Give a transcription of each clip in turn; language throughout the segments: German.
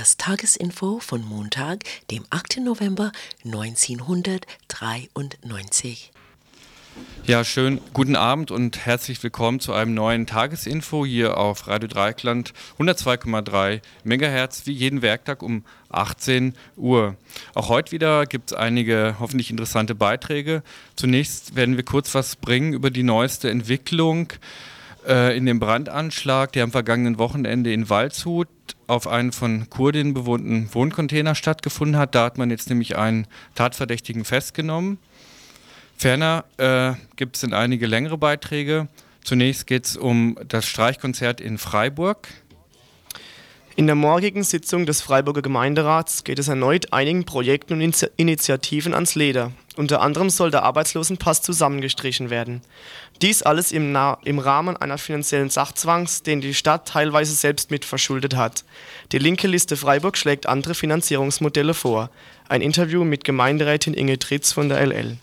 Das Tagesinfo von Montag, dem 8. November 1993. Ja, schön guten Abend und herzlich willkommen zu einem neuen Tagesinfo hier auf Radio Dreikland 102,3 MHz wie jeden Werktag um 18 Uhr. Auch heute wieder gibt es einige hoffentlich interessante Beiträge. Zunächst werden wir kurz was bringen über die neueste Entwicklung äh, in dem Brandanschlag, der am vergangenen Wochenende in Waldshut auf einen von Kurdinnen bewohnten Wohncontainer stattgefunden hat. Da hat man jetzt nämlich einen Tatverdächtigen festgenommen. Ferner äh, gibt es einige längere Beiträge. Zunächst geht es um das Streichkonzert in Freiburg. In der morgigen Sitzung des Freiburger Gemeinderats geht es erneut einigen Projekten und Initiativen ans Leder. Unter anderem soll der Arbeitslosenpass zusammengestrichen werden. Dies alles im, im, Rahmen einer finanziellen Sachzwangs, den die Stadt teilweise selbst mit verschuldet hat. Die linke Liste Freiburg schlägt andere Finanzierungsmodelle vor. Ein Interview mit Gemeinderätin Inge Tritz von der LL.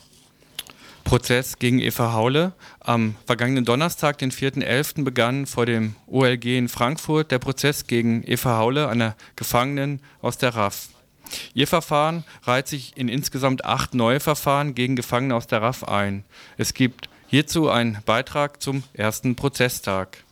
Prozess gegen Eva Haule. Am vergangenen Donnerstag, den 4.11., begann vor dem OLG in Frankfurt der Prozess gegen Eva Haule, einer Gefangenen aus der RAF. Ihr Verfahren reiht sich in insgesamt acht neue Verfahren gegen Gefangene aus der RAF ein. Es gibt hierzu einen Beitrag zum ersten Prozesstag.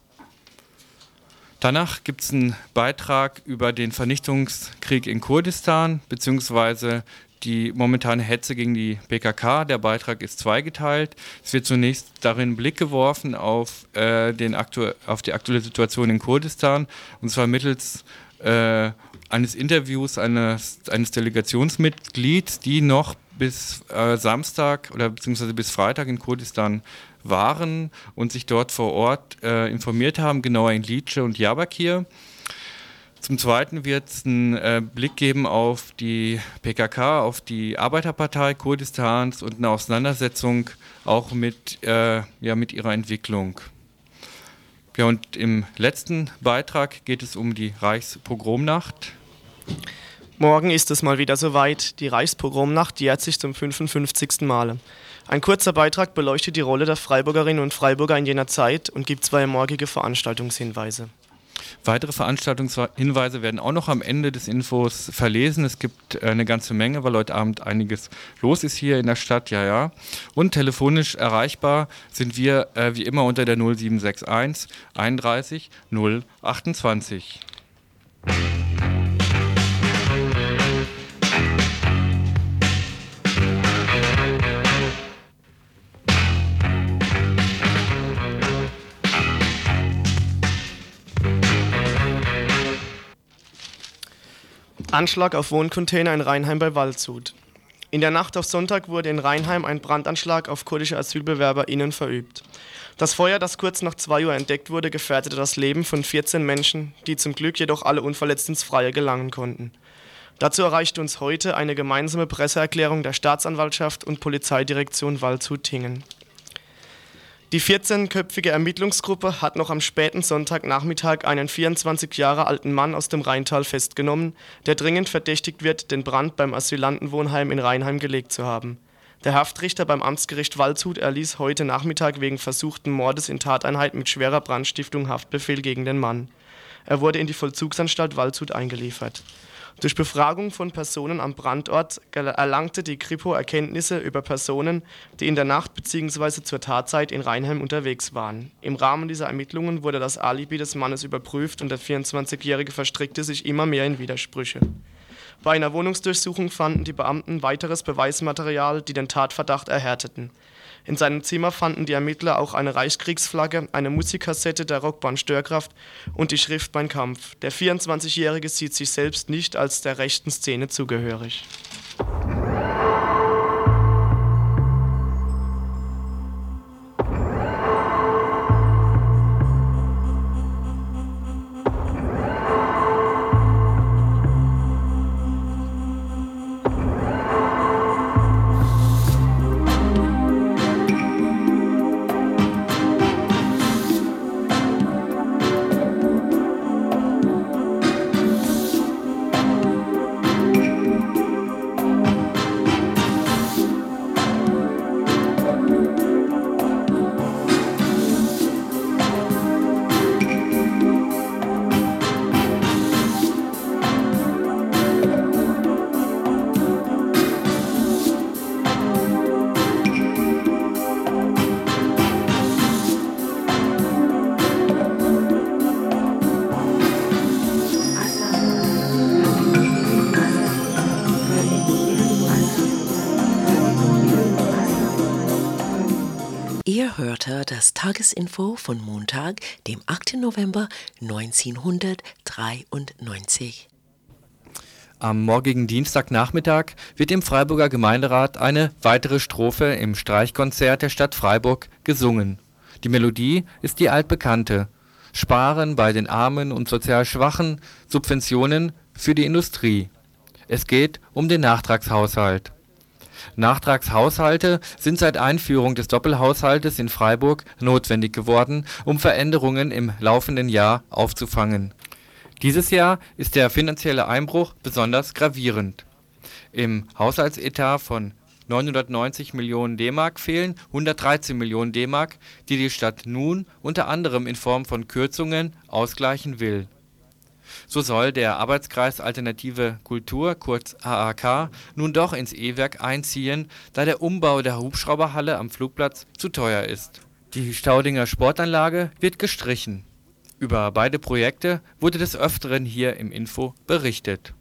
Danach gibt es einen Beitrag über den Vernichtungskrieg in Kurdistan bzw die momentane Hetze gegen die PKK. Der Beitrag ist zweigeteilt. Es wird zunächst darin Blick geworfen auf, äh, den aktu auf die aktuelle Situation in Kurdistan und zwar mittels äh, eines Interviews eines, eines Delegationsmitglieds, die noch bis äh, Samstag oder beziehungsweise bis Freitag in Kurdistan waren und sich dort vor Ort äh, informiert haben, genauer in Lice und Jabakir. Zum Zweiten wird es einen äh, Blick geben auf die PKK, auf die Arbeiterpartei Kurdistans und eine Auseinandersetzung auch mit, äh, ja, mit ihrer Entwicklung. Ja, und im letzten Beitrag geht es um die Reichspogromnacht. Morgen ist es mal wieder soweit. Die Reichspogromnacht jährt sich zum 55. Male. Ein kurzer Beitrag beleuchtet die Rolle der Freiburgerinnen und Freiburger in jener Zeit und gibt zwei morgige Veranstaltungshinweise. Weitere Veranstaltungshinweise werden auch noch am Ende des Infos verlesen. Es gibt äh, eine ganze Menge, weil heute Abend einiges los ist hier in der Stadt, ja, ja. Und telefonisch erreichbar sind wir äh, wie immer unter der 0761 31 028. Anschlag auf Wohncontainer in Rheinheim bei Waldshut. In der Nacht auf Sonntag wurde in Rheinheim ein Brandanschlag auf kurdische AsylbewerberInnen verübt. Das Feuer, das kurz nach 2 Uhr entdeckt wurde, gefährdete das Leben von 14 Menschen, die zum Glück jedoch alle unverletzt ins Freie gelangen konnten. Dazu erreichte uns heute eine gemeinsame Presseerklärung der Staatsanwaltschaft und Polizeidirektion Waldshut-Tingen. Die 14-köpfige Ermittlungsgruppe hat noch am späten Sonntagnachmittag einen 24 Jahre alten Mann aus dem Rheintal festgenommen, der dringend verdächtigt wird, den Brand beim Asylantenwohnheim in Rheinheim gelegt zu haben. Der Haftrichter beim Amtsgericht Waldshut erließ heute Nachmittag wegen versuchten Mordes in Tateinheit mit schwerer Brandstiftung Haftbefehl gegen den Mann. Er wurde in die Vollzugsanstalt Waldshut eingeliefert durch Befragung von Personen am Brandort erlangte die Kripo Erkenntnisse über Personen, die in der Nacht bzw. zur Tatzeit in Rheinheim unterwegs waren. Im Rahmen dieser Ermittlungen wurde das Alibi des Mannes überprüft und der 24-Jährige verstrickte sich immer mehr in Widersprüche. Bei einer Wohnungsdurchsuchung fanden die Beamten weiteres Beweismaterial, die den Tatverdacht erhärteten. In seinem Zimmer fanden die Ermittler auch eine Reichskriegsflagge, eine Musikkassette der Rockband Störkraft und die Schrift Mein Kampf. Der 24-Jährige sieht sich selbst nicht als der rechten Szene zugehörig. Hörte das Tagesinfo von Montag, dem 8. November 1993. Am morgigen Dienstagnachmittag wird im Freiburger Gemeinderat eine weitere Strophe im Streichkonzert der Stadt Freiburg gesungen. Die Melodie ist die altbekannte Sparen bei den Armen und sozial Schwachen, Subventionen für die Industrie. Es geht um den Nachtragshaushalt. Nachtragshaushalte sind seit Einführung des Doppelhaushaltes in Freiburg notwendig geworden, um Veränderungen im laufenden Jahr aufzufangen. Dieses Jahr ist der finanzielle Einbruch besonders gravierend. Im Haushaltsetat von 990 Millionen D-Mark fehlen 113 Millionen D-Mark, die die Stadt nun unter anderem in Form von Kürzungen ausgleichen will so soll der Arbeitskreis Alternative Kultur kurz (AAK) nun doch ins E-Werk einziehen, da der Umbau der Hubschrauberhalle am Flugplatz zu teuer ist. Die Staudinger Sportanlage wird gestrichen. Über beide Projekte wurde des Öfteren hier im Info berichtet.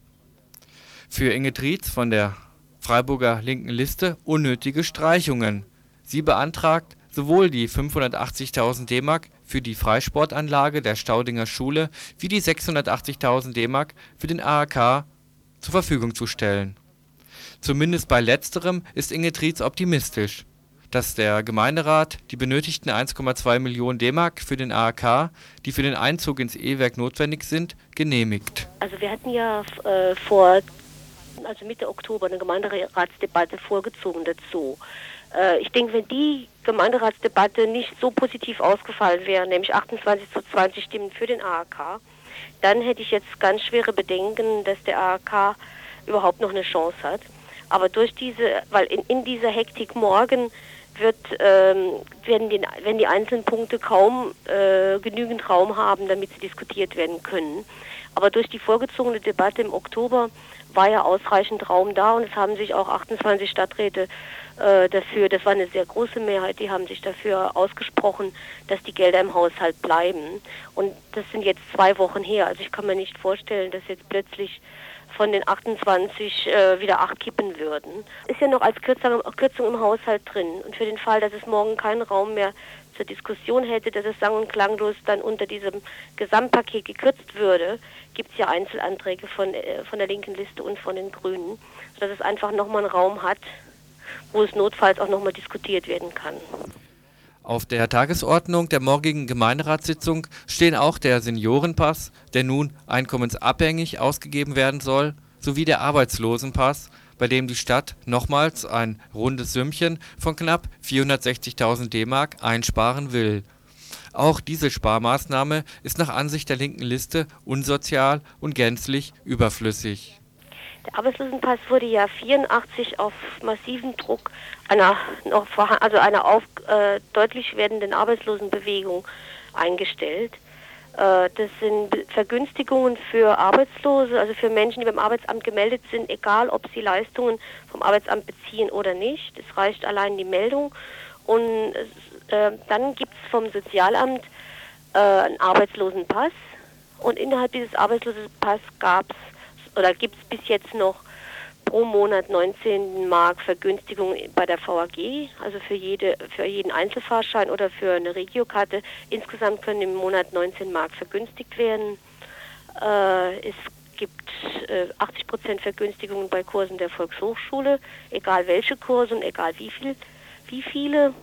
Für Inge Trietz von der Freiburger Linken Liste unnötige Streichungen. Sie beantragt sowohl die 580.000 D-Mark für die Freisportanlage der Staudinger Schule wie die 680.000 DM für den AHK zur Verfügung zu stellen. Zumindest bei letzterem ist Inge Trietz optimistisch, dass der Gemeinderat die benötigten 1,2 Millionen DM für den AHK, die für den Einzug ins E-Werk notwendig sind, genehmigt. Also wir hatten ja äh, vor also Mitte Oktober eine Gemeinderatsdebatte vorgezogen dazu. Äh, ich denke, wenn die Gemeinderatsdebatte nicht so positiv ausgefallen wäre, nämlich 28 zu 20 Stimmen für den AHK, dann hätte ich jetzt ganz schwere Bedenken, dass der AHK überhaupt noch eine Chance hat. Aber durch diese, weil in, in dieser Hektik morgen wird, ähm, werden, die, werden die einzelnen Punkte kaum äh, genügend Raum haben, damit sie diskutiert werden können. Aber durch die vorgezogene Debatte im Oktober war ja ausreichend Raum da und es haben sich auch 28 Stadträte äh, dafür, das war eine sehr große Mehrheit, die haben sich dafür ausgesprochen, dass die Gelder im Haushalt bleiben. Und das sind jetzt zwei Wochen her. Also ich kann mir nicht vorstellen, dass jetzt plötzlich von den 28 äh, wieder acht kippen würden. Ist ja noch als Kürzung, Kürzung im Haushalt drin. Und für den Fall, dass es morgen keinen Raum mehr zur Diskussion hätte, dass es sang- und klanglos dann unter diesem Gesamtpaket gekürzt würde, gibt es ja Einzelanträge von, äh, von der linken Liste und von den Grünen, sodass es einfach nochmal einen Raum hat, wo es notfalls auch nochmal diskutiert werden kann. Auf der Tagesordnung der morgigen Gemeinderatssitzung stehen auch der Seniorenpass, der nun einkommensabhängig ausgegeben werden soll, sowie der Arbeitslosenpass, bei dem die Stadt nochmals ein rundes Sümmchen von knapp 460.000 D-Mark einsparen will. Auch diese Sparmaßnahme ist nach Ansicht der linken Liste unsozial und gänzlich überflüssig. Der Arbeitslosenpass wurde ja 84 auf massiven Druck einer noch also einer auf, äh, deutlich werdenden Arbeitslosenbewegung eingestellt. Äh, das sind Vergünstigungen für Arbeitslose, also für Menschen, die beim Arbeitsamt gemeldet sind, egal ob sie Leistungen vom Arbeitsamt beziehen oder nicht. Es reicht allein die Meldung. Und äh, dann gibt es vom Sozialamt äh, einen Arbeitslosenpass. Und innerhalb dieses Arbeitslosenpass gab es oder gibt es bis jetzt noch pro Monat 19 Mark Vergünstigung bei der VAG, also für, jede, für jeden Einzelfahrschein oder für eine Regiokarte. Insgesamt können im Monat 19 Mark vergünstigt werden. Äh, es gibt äh, 80 Prozent Vergünstigungen bei Kursen der Volkshochschule, egal welche Kurse und egal wie, viel, wie viele.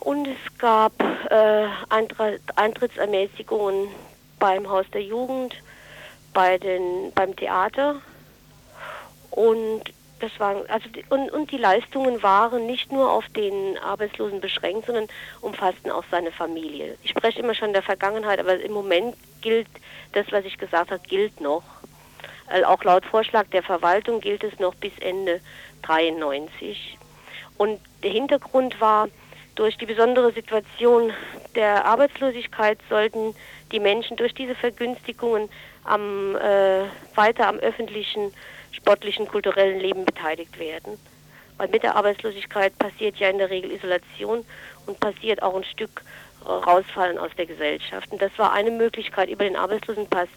Und es gab äh, Eintrittsermäßigungen beim Haus der Jugend, bei den, beim Theater. Und das waren, also die, und, und die Leistungen waren nicht nur auf den Arbeitslosen beschränkt, sondern umfassten auch seine Familie. Ich spreche immer schon der Vergangenheit, aber im Moment gilt das, was ich gesagt habe, gilt noch. Also auch laut Vorschlag der Verwaltung gilt es noch bis Ende 93. Und der Hintergrund war, durch die besondere Situation der Arbeitslosigkeit sollten die Menschen durch diese Vergünstigungen am, äh, weiter am öffentlichen, sportlichen, kulturellen Leben beteiligt werden. Weil mit der Arbeitslosigkeit passiert ja in der Regel Isolation und passiert auch ein Stück rausfallen aus der Gesellschaft. Und das war eine Möglichkeit, über den Arbeitslosenpass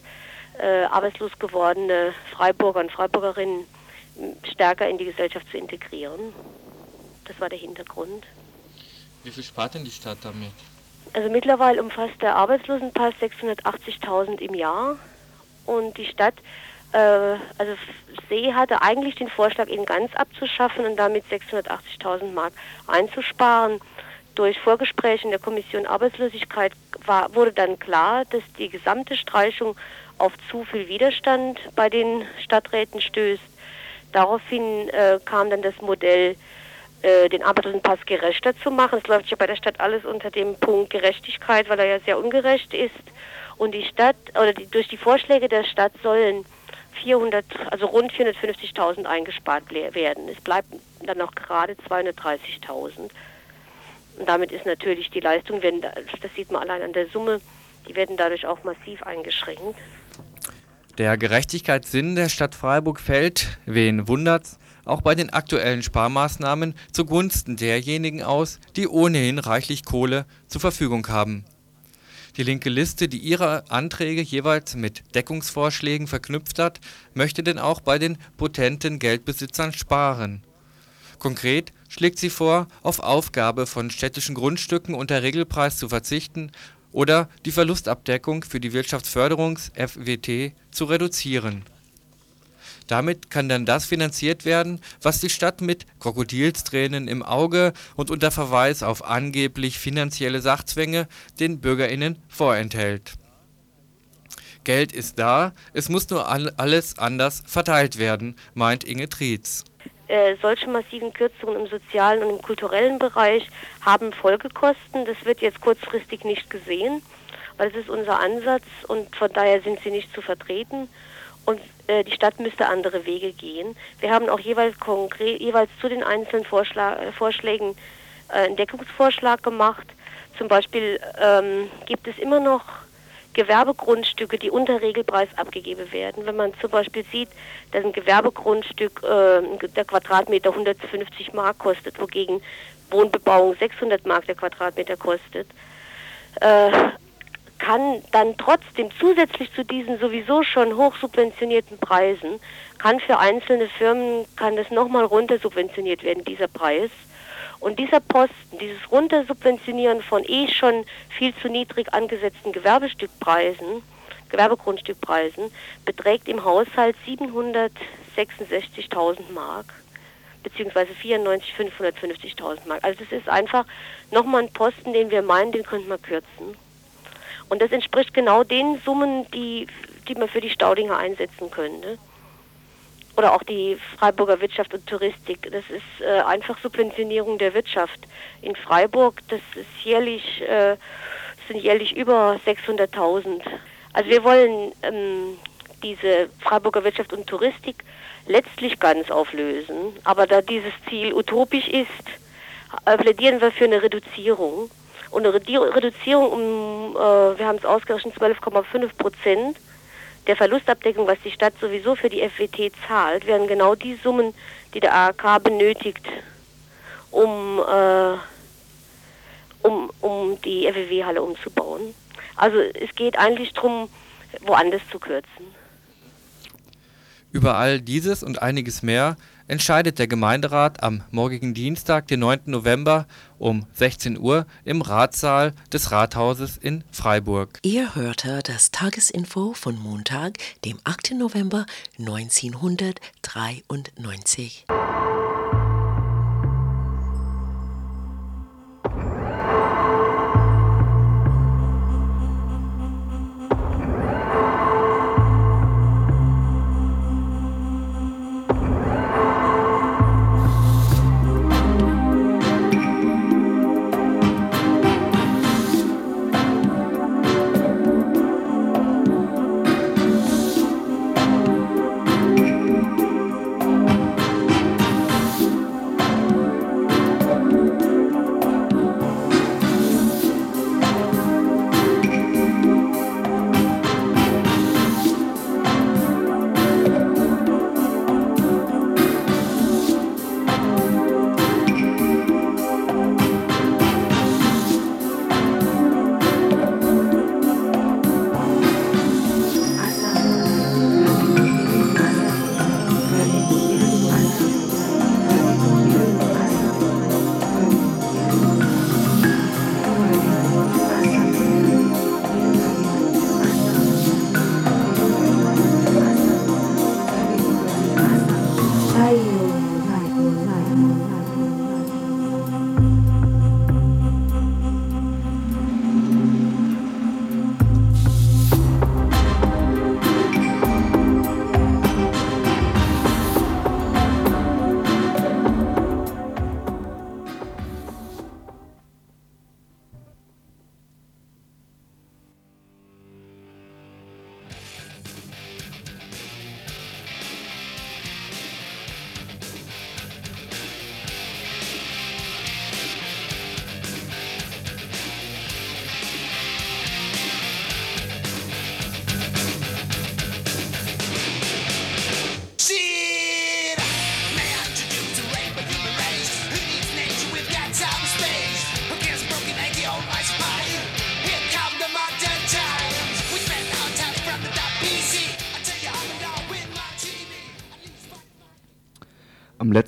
äh, arbeitslos gewordene Freiburger und Freiburgerinnen stärker in die Gesellschaft zu integrieren. Das war der Hintergrund. Wie viel spart denn die Stadt damit? Also mittlerweile umfasst der Arbeitslosenpass 680.000 im Jahr und die Stadt, äh, also See hatte eigentlich den Vorschlag, ihn ganz abzuschaffen und damit 680.000 Mark einzusparen. Durch Vorgespräche in der Kommission Arbeitslosigkeit war, wurde dann klar, dass die gesamte Streichung auf zu viel Widerstand bei den Stadträten stößt. Daraufhin äh, kam dann das Modell, äh, den Arbeitslosenpass gerechter zu machen. Es läuft ja bei der Stadt alles unter dem Punkt Gerechtigkeit, weil er ja sehr ungerecht ist. Und die Stadt, oder die, durch die Vorschläge der Stadt sollen 400, also rund 450.000 eingespart werden. Es bleibt dann noch gerade 230.000. Und damit ist natürlich die Leistung, wenn, das sieht man allein an der Summe, die werden dadurch auch massiv eingeschränkt. Der Gerechtigkeitssinn der Stadt Freiburg fällt, wen wundert's, auch bei den aktuellen Sparmaßnahmen zugunsten derjenigen aus, die ohnehin reichlich Kohle zur Verfügung haben. Die linke Liste, die ihre Anträge jeweils mit Deckungsvorschlägen verknüpft hat, möchte denn auch bei den potenten Geldbesitzern sparen. Konkret schlägt sie vor, auf Aufgabe von städtischen Grundstücken unter Regelpreis zu verzichten oder die Verlustabdeckung für die Wirtschaftsförderungs-FWT zu reduzieren. Damit kann dann das finanziert werden, was die Stadt mit Krokodilstränen im Auge und unter Verweis auf angeblich finanzielle Sachzwänge den BürgerInnen vorenthält. Geld ist da, es muss nur alles anders verteilt werden, meint Inge Trietz. Äh, solche massiven Kürzungen im sozialen und im kulturellen Bereich haben Folgekosten. Das wird jetzt kurzfristig nicht gesehen, weil es ist unser Ansatz und von daher sind sie nicht zu vertreten. Und äh, die Stadt müsste andere Wege gehen. Wir haben auch jeweils konkret, jeweils zu den einzelnen Vorschlag, äh, Vorschlägen äh, einen Deckungsvorschlag gemacht. Zum Beispiel ähm, gibt es immer noch Gewerbegrundstücke, die unter Regelpreis abgegeben werden. Wenn man zum Beispiel sieht, dass ein Gewerbegrundstück, äh, der Quadratmeter 150 Mark kostet, wogegen Wohnbebauung 600 Mark der Quadratmeter kostet, äh, kann dann trotzdem zusätzlich zu diesen sowieso schon hochsubventionierten Preisen, kann für einzelne Firmen, kann das nochmal runtersubventioniert werden, dieser Preis. Und dieser Posten, dieses Runtersubventionieren von eh schon viel zu niedrig angesetzten Gewerbestückpreisen, Gewerbegrundstückpreisen, beträgt im Haushalt 766.000 Mark beziehungsweise 94, 550.000 Mark. Also das ist einfach nochmal ein Posten, den wir meinen, den könnte man kürzen. Und das entspricht genau den Summen, die, die man für die Staudinger einsetzen könnte oder auch die Freiburger Wirtschaft und Touristik. Das ist äh, einfach Subventionierung der Wirtschaft. In Freiburg, das ist jährlich, äh, sind jährlich über 600.000. Also wir wollen ähm, diese Freiburger Wirtschaft und Touristik letztlich ganz auflösen. Aber da dieses Ziel utopisch ist, äh, plädieren wir für eine Reduzierung. Und eine Reduzierung um, äh, wir haben es ausgerechnet, 12,5 Prozent der Verlustabdeckung, was die Stadt sowieso für die FWT zahlt, wären genau die Summen, die der ARK benötigt, um, äh, um, um die FWW-Halle umzubauen. Also es geht eigentlich darum, woanders zu kürzen. Über all dieses und einiges mehr entscheidet der Gemeinderat am morgigen Dienstag, den 9. November um 16 Uhr im Ratssaal des Rathauses in Freiburg. Ihr hörte das Tagesinfo von Montag, dem 8. November 1993.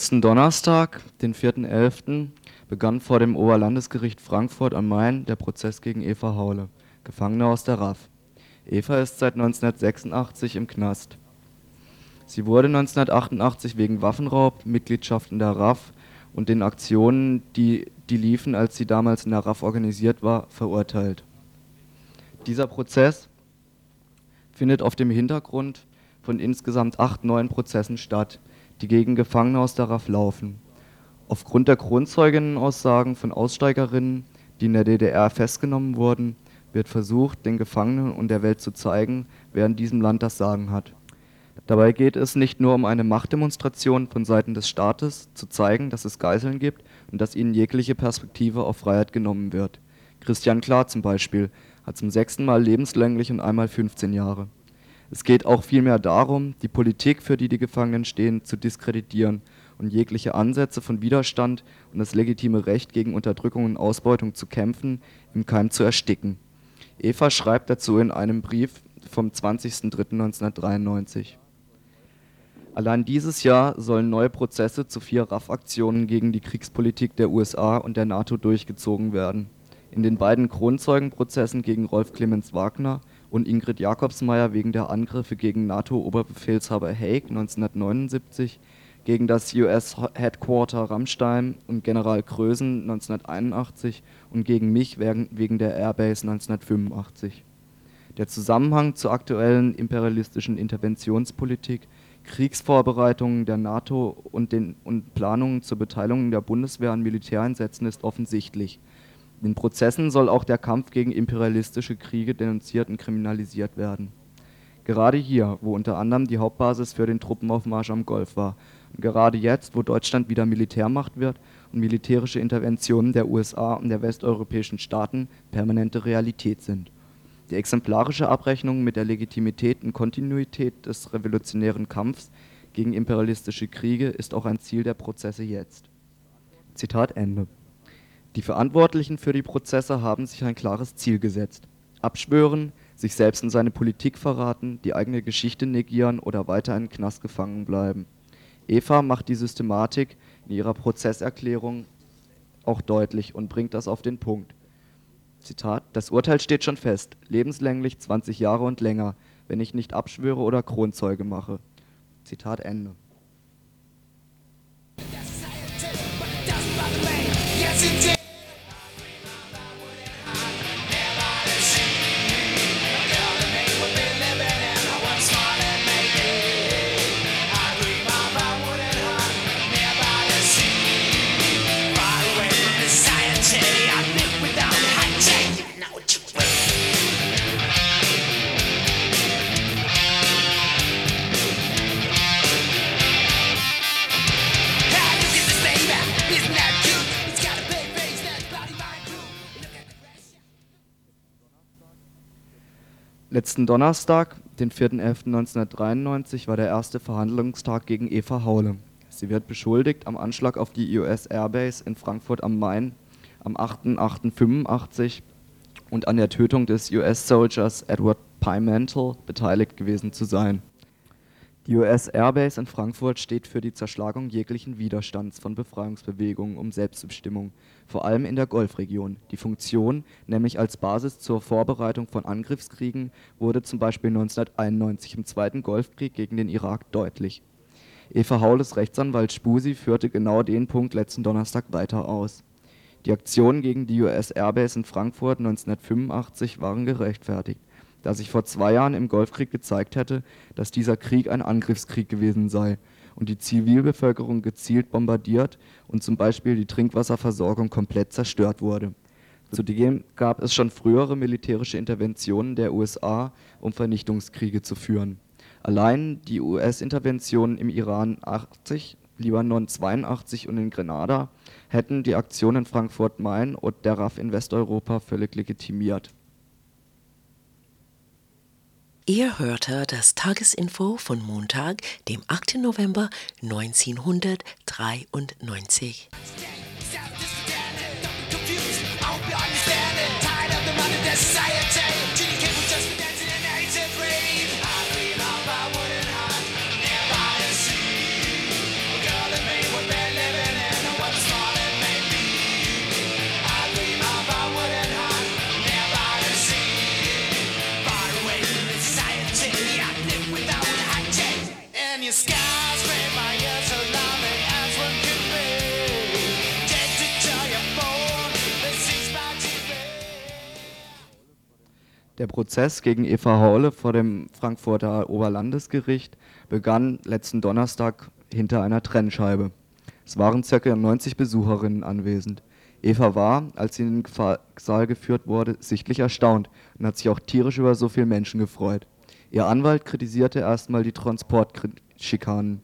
letzten Donnerstag, den 4.11., begann vor dem Oberlandesgericht Frankfurt am Main der Prozess gegen Eva Haule, Gefangene aus der RAF. Eva ist seit 1986 im Knast. Sie wurde 1988 wegen Waffenraub, Mitgliedschaft in der RAF und den Aktionen, die, die liefen, als sie damals in der RAF organisiert war, verurteilt. Dieser Prozess findet auf dem Hintergrund von insgesamt acht neuen Prozessen statt, die gegen Gefangene aus der RAF laufen. Aufgrund der Kronzeuginnenaussagen von Aussteigerinnen, die in der DDR festgenommen wurden, wird versucht, den Gefangenen und der Welt zu zeigen, wer in diesem Land das Sagen hat. Dabei geht es nicht nur um eine Machtdemonstration von Seiten des Staates, zu zeigen, dass es Geiseln gibt und dass ihnen jegliche Perspektive auf Freiheit genommen wird. Christian Klar zum Beispiel hat zum sechsten Mal lebenslänglich und einmal 15 Jahre. Es geht auch vielmehr darum, die Politik, für die die Gefangenen stehen, zu diskreditieren und jegliche Ansätze von Widerstand und das legitime Recht gegen Unterdrückung und Ausbeutung zu kämpfen, im Keim zu ersticken. Eva schreibt dazu in einem Brief vom 20.03.1993. Allein dieses Jahr sollen neue Prozesse zu vier RAF-Aktionen gegen die Kriegspolitik der USA und der NATO durchgezogen werden. In den beiden Kronzeugenprozessen gegen Rolf Clemens Wagner und Ingrid Jakobsmeier wegen der Angriffe gegen NATO-Oberbefehlshaber Haig 1979, gegen das US-Headquarter Rammstein und General Krösen 1981 und gegen mich wegen der Airbase 1985. Der Zusammenhang zur aktuellen imperialistischen Interventionspolitik, Kriegsvorbereitungen der NATO und, den, und Planungen zur Beteiligung der Bundeswehr an Militäreinsätzen ist offensichtlich in Prozessen soll auch der Kampf gegen imperialistische Kriege denunziert und kriminalisiert werden. Gerade hier, wo unter anderem die Hauptbasis für den Truppenaufmarsch am Golf war, und gerade jetzt, wo Deutschland wieder Militärmacht wird und militärische Interventionen der USA und der westeuropäischen Staaten permanente Realität sind. Die exemplarische Abrechnung mit der Legitimität und Kontinuität des revolutionären Kampfs gegen imperialistische Kriege ist auch ein Ziel der Prozesse jetzt. Zitat Ende. Die Verantwortlichen für die Prozesse haben sich ein klares Ziel gesetzt: Abschwören, sich selbst und seine Politik verraten, die eigene Geschichte negieren oder weiter in Knast gefangen bleiben. Eva macht die Systematik in ihrer Prozesserklärung auch deutlich und bringt das auf den Punkt. Zitat: Das Urteil steht schon fest, lebenslänglich 20 Jahre und länger, wenn ich nicht abschwöre oder Kronzeuge mache. Zitat Ende. Letzten Donnerstag, den 4.11.1993, war der erste Verhandlungstag gegen Eva Haule. Sie wird beschuldigt, am Anschlag auf die US Airbase in Frankfurt am Main am 8.8.85 und an der Tötung des US-Soldiers Edward Pimentel beteiligt gewesen zu sein. Die US Airbase in Frankfurt steht für die Zerschlagung jeglichen Widerstands von Befreiungsbewegungen um Selbstbestimmung, vor allem in der Golfregion. Die Funktion, nämlich als Basis zur Vorbereitung von Angriffskriegen, wurde zum Beispiel 1991 im Zweiten Golfkrieg gegen den Irak deutlich. Eva Haules Rechtsanwalt Spusi führte genau den Punkt letzten Donnerstag weiter aus. Die Aktionen gegen die US Airbase in Frankfurt 1985 waren gerechtfertigt da sich vor zwei Jahren im Golfkrieg gezeigt hätte, dass dieser Krieg ein Angriffskrieg gewesen sei und die Zivilbevölkerung gezielt bombardiert und zum Beispiel die Trinkwasserversorgung komplett zerstört wurde. Zudem gab es schon frühere militärische Interventionen der USA, um Vernichtungskriege zu führen. Allein die US-Interventionen im Iran 80, Libanon 82 und in Grenada hätten die Aktion in Frankfurt-Main und der RAF in Westeuropa völlig legitimiert. Ihr hörte das Tagesinfo von Montag, dem 8. November 1993. Der Prozess gegen Eva Haule vor dem Frankfurter Oberlandesgericht begann letzten Donnerstag hinter einer Trennscheibe. Es waren ca. 90 Besucherinnen anwesend. Eva war, als sie in den Saal geführt wurde, sichtlich erstaunt und hat sich auch tierisch über so viele Menschen gefreut. Ihr Anwalt kritisierte erstmal die Transportschikanen.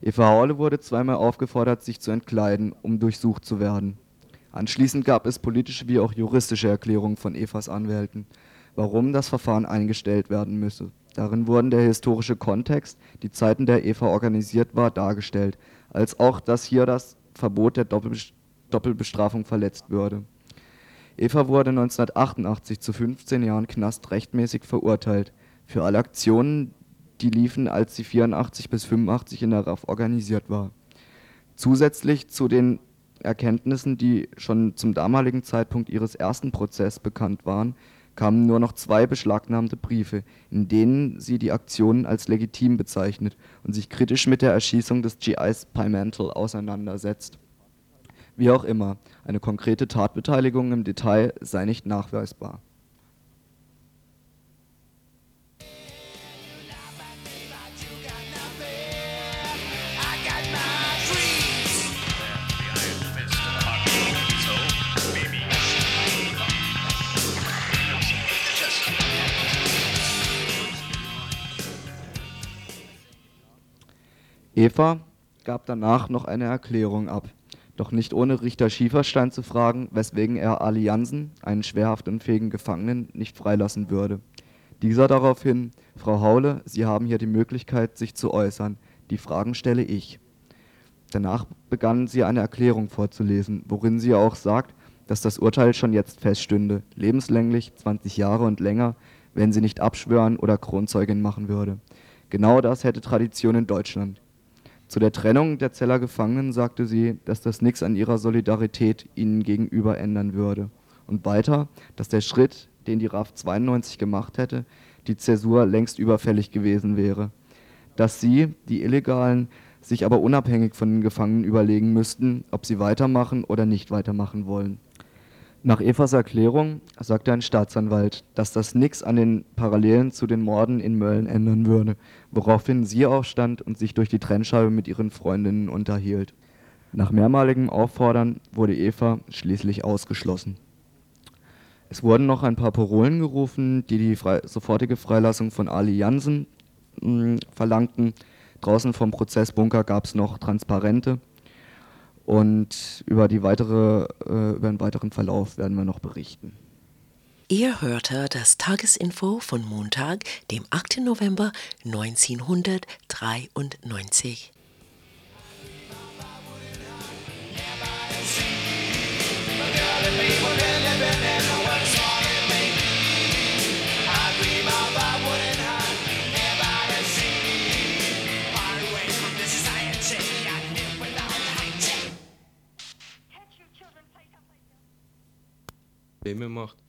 Eva Haule wurde zweimal aufgefordert, sich zu entkleiden, um durchsucht zu werden. Anschließend gab es politische wie auch juristische Erklärungen von Evas Anwälten, warum das Verfahren eingestellt werden müsse. Darin wurden der historische Kontext, die Zeiten, der Eva organisiert war, dargestellt, als auch, dass hier das Verbot der Doppelbestrafung verletzt würde. Eva wurde 1988 zu 15 Jahren Knast rechtmäßig verurteilt für alle Aktionen, die liefen, als sie 84 bis 85 in der RAF organisiert war. Zusätzlich zu den Erkenntnissen, die schon zum damaligen Zeitpunkt ihres ersten Prozesses bekannt waren, kamen nur noch zwei beschlagnahmte Briefe, in denen sie die Aktionen als legitim bezeichnet und sich kritisch mit der Erschießung des GIs Pimentel auseinandersetzt. Wie auch immer, eine konkrete Tatbeteiligung im Detail sei nicht nachweisbar. Eva gab danach noch eine Erklärung ab, doch nicht ohne Richter Schieferstein zu fragen, weswegen er Ali Jansen, einen schwerhaft unfähigen Gefangenen, nicht freilassen würde. Dieser daraufhin: „ Frau Haule, Sie haben hier die Möglichkeit, sich zu äußern. Die Fragen stelle ich. “Danach begann sie eine Erklärung vorzulesen, worin sie auch sagt, dass das Urteil schon jetzt feststünde, lebenslänglich, 20 Jahre und länger, wenn sie nicht abschwören oder Kronzeugin machen würde. Genau das hätte Tradition in Deutschland zu der Trennung der Zeller Gefangenen sagte sie, dass das nichts an ihrer Solidarität ihnen gegenüber ändern würde. Und weiter, dass der Schritt, den die RAF 92 gemacht hätte, die Zäsur längst überfällig gewesen wäre. Dass sie, die Illegalen, sich aber unabhängig von den Gefangenen überlegen müssten, ob sie weitermachen oder nicht weitermachen wollen. Nach Evas Erklärung sagte ein Staatsanwalt, dass das nichts an den Parallelen zu den Morden in Mölln ändern würde, woraufhin sie aufstand und sich durch die Trennscheibe mit ihren Freundinnen unterhielt. Nach mehrmaligem Auffordern wurde Eva schließlich ausgeschlossen. Es wurden noch ein paar Parolen gerufen, die die frei sofortige Freilassung von Ali Jansen mh, hm, verlangten. Draußen vom Prozessbunker gab es noch Transparente und über, die weitere, äh, über den weiteren Verlauf werden wir noch berichten. Ihr hörte das Tagesinfo von Montag, dem 8. November 1993. Probleme macht.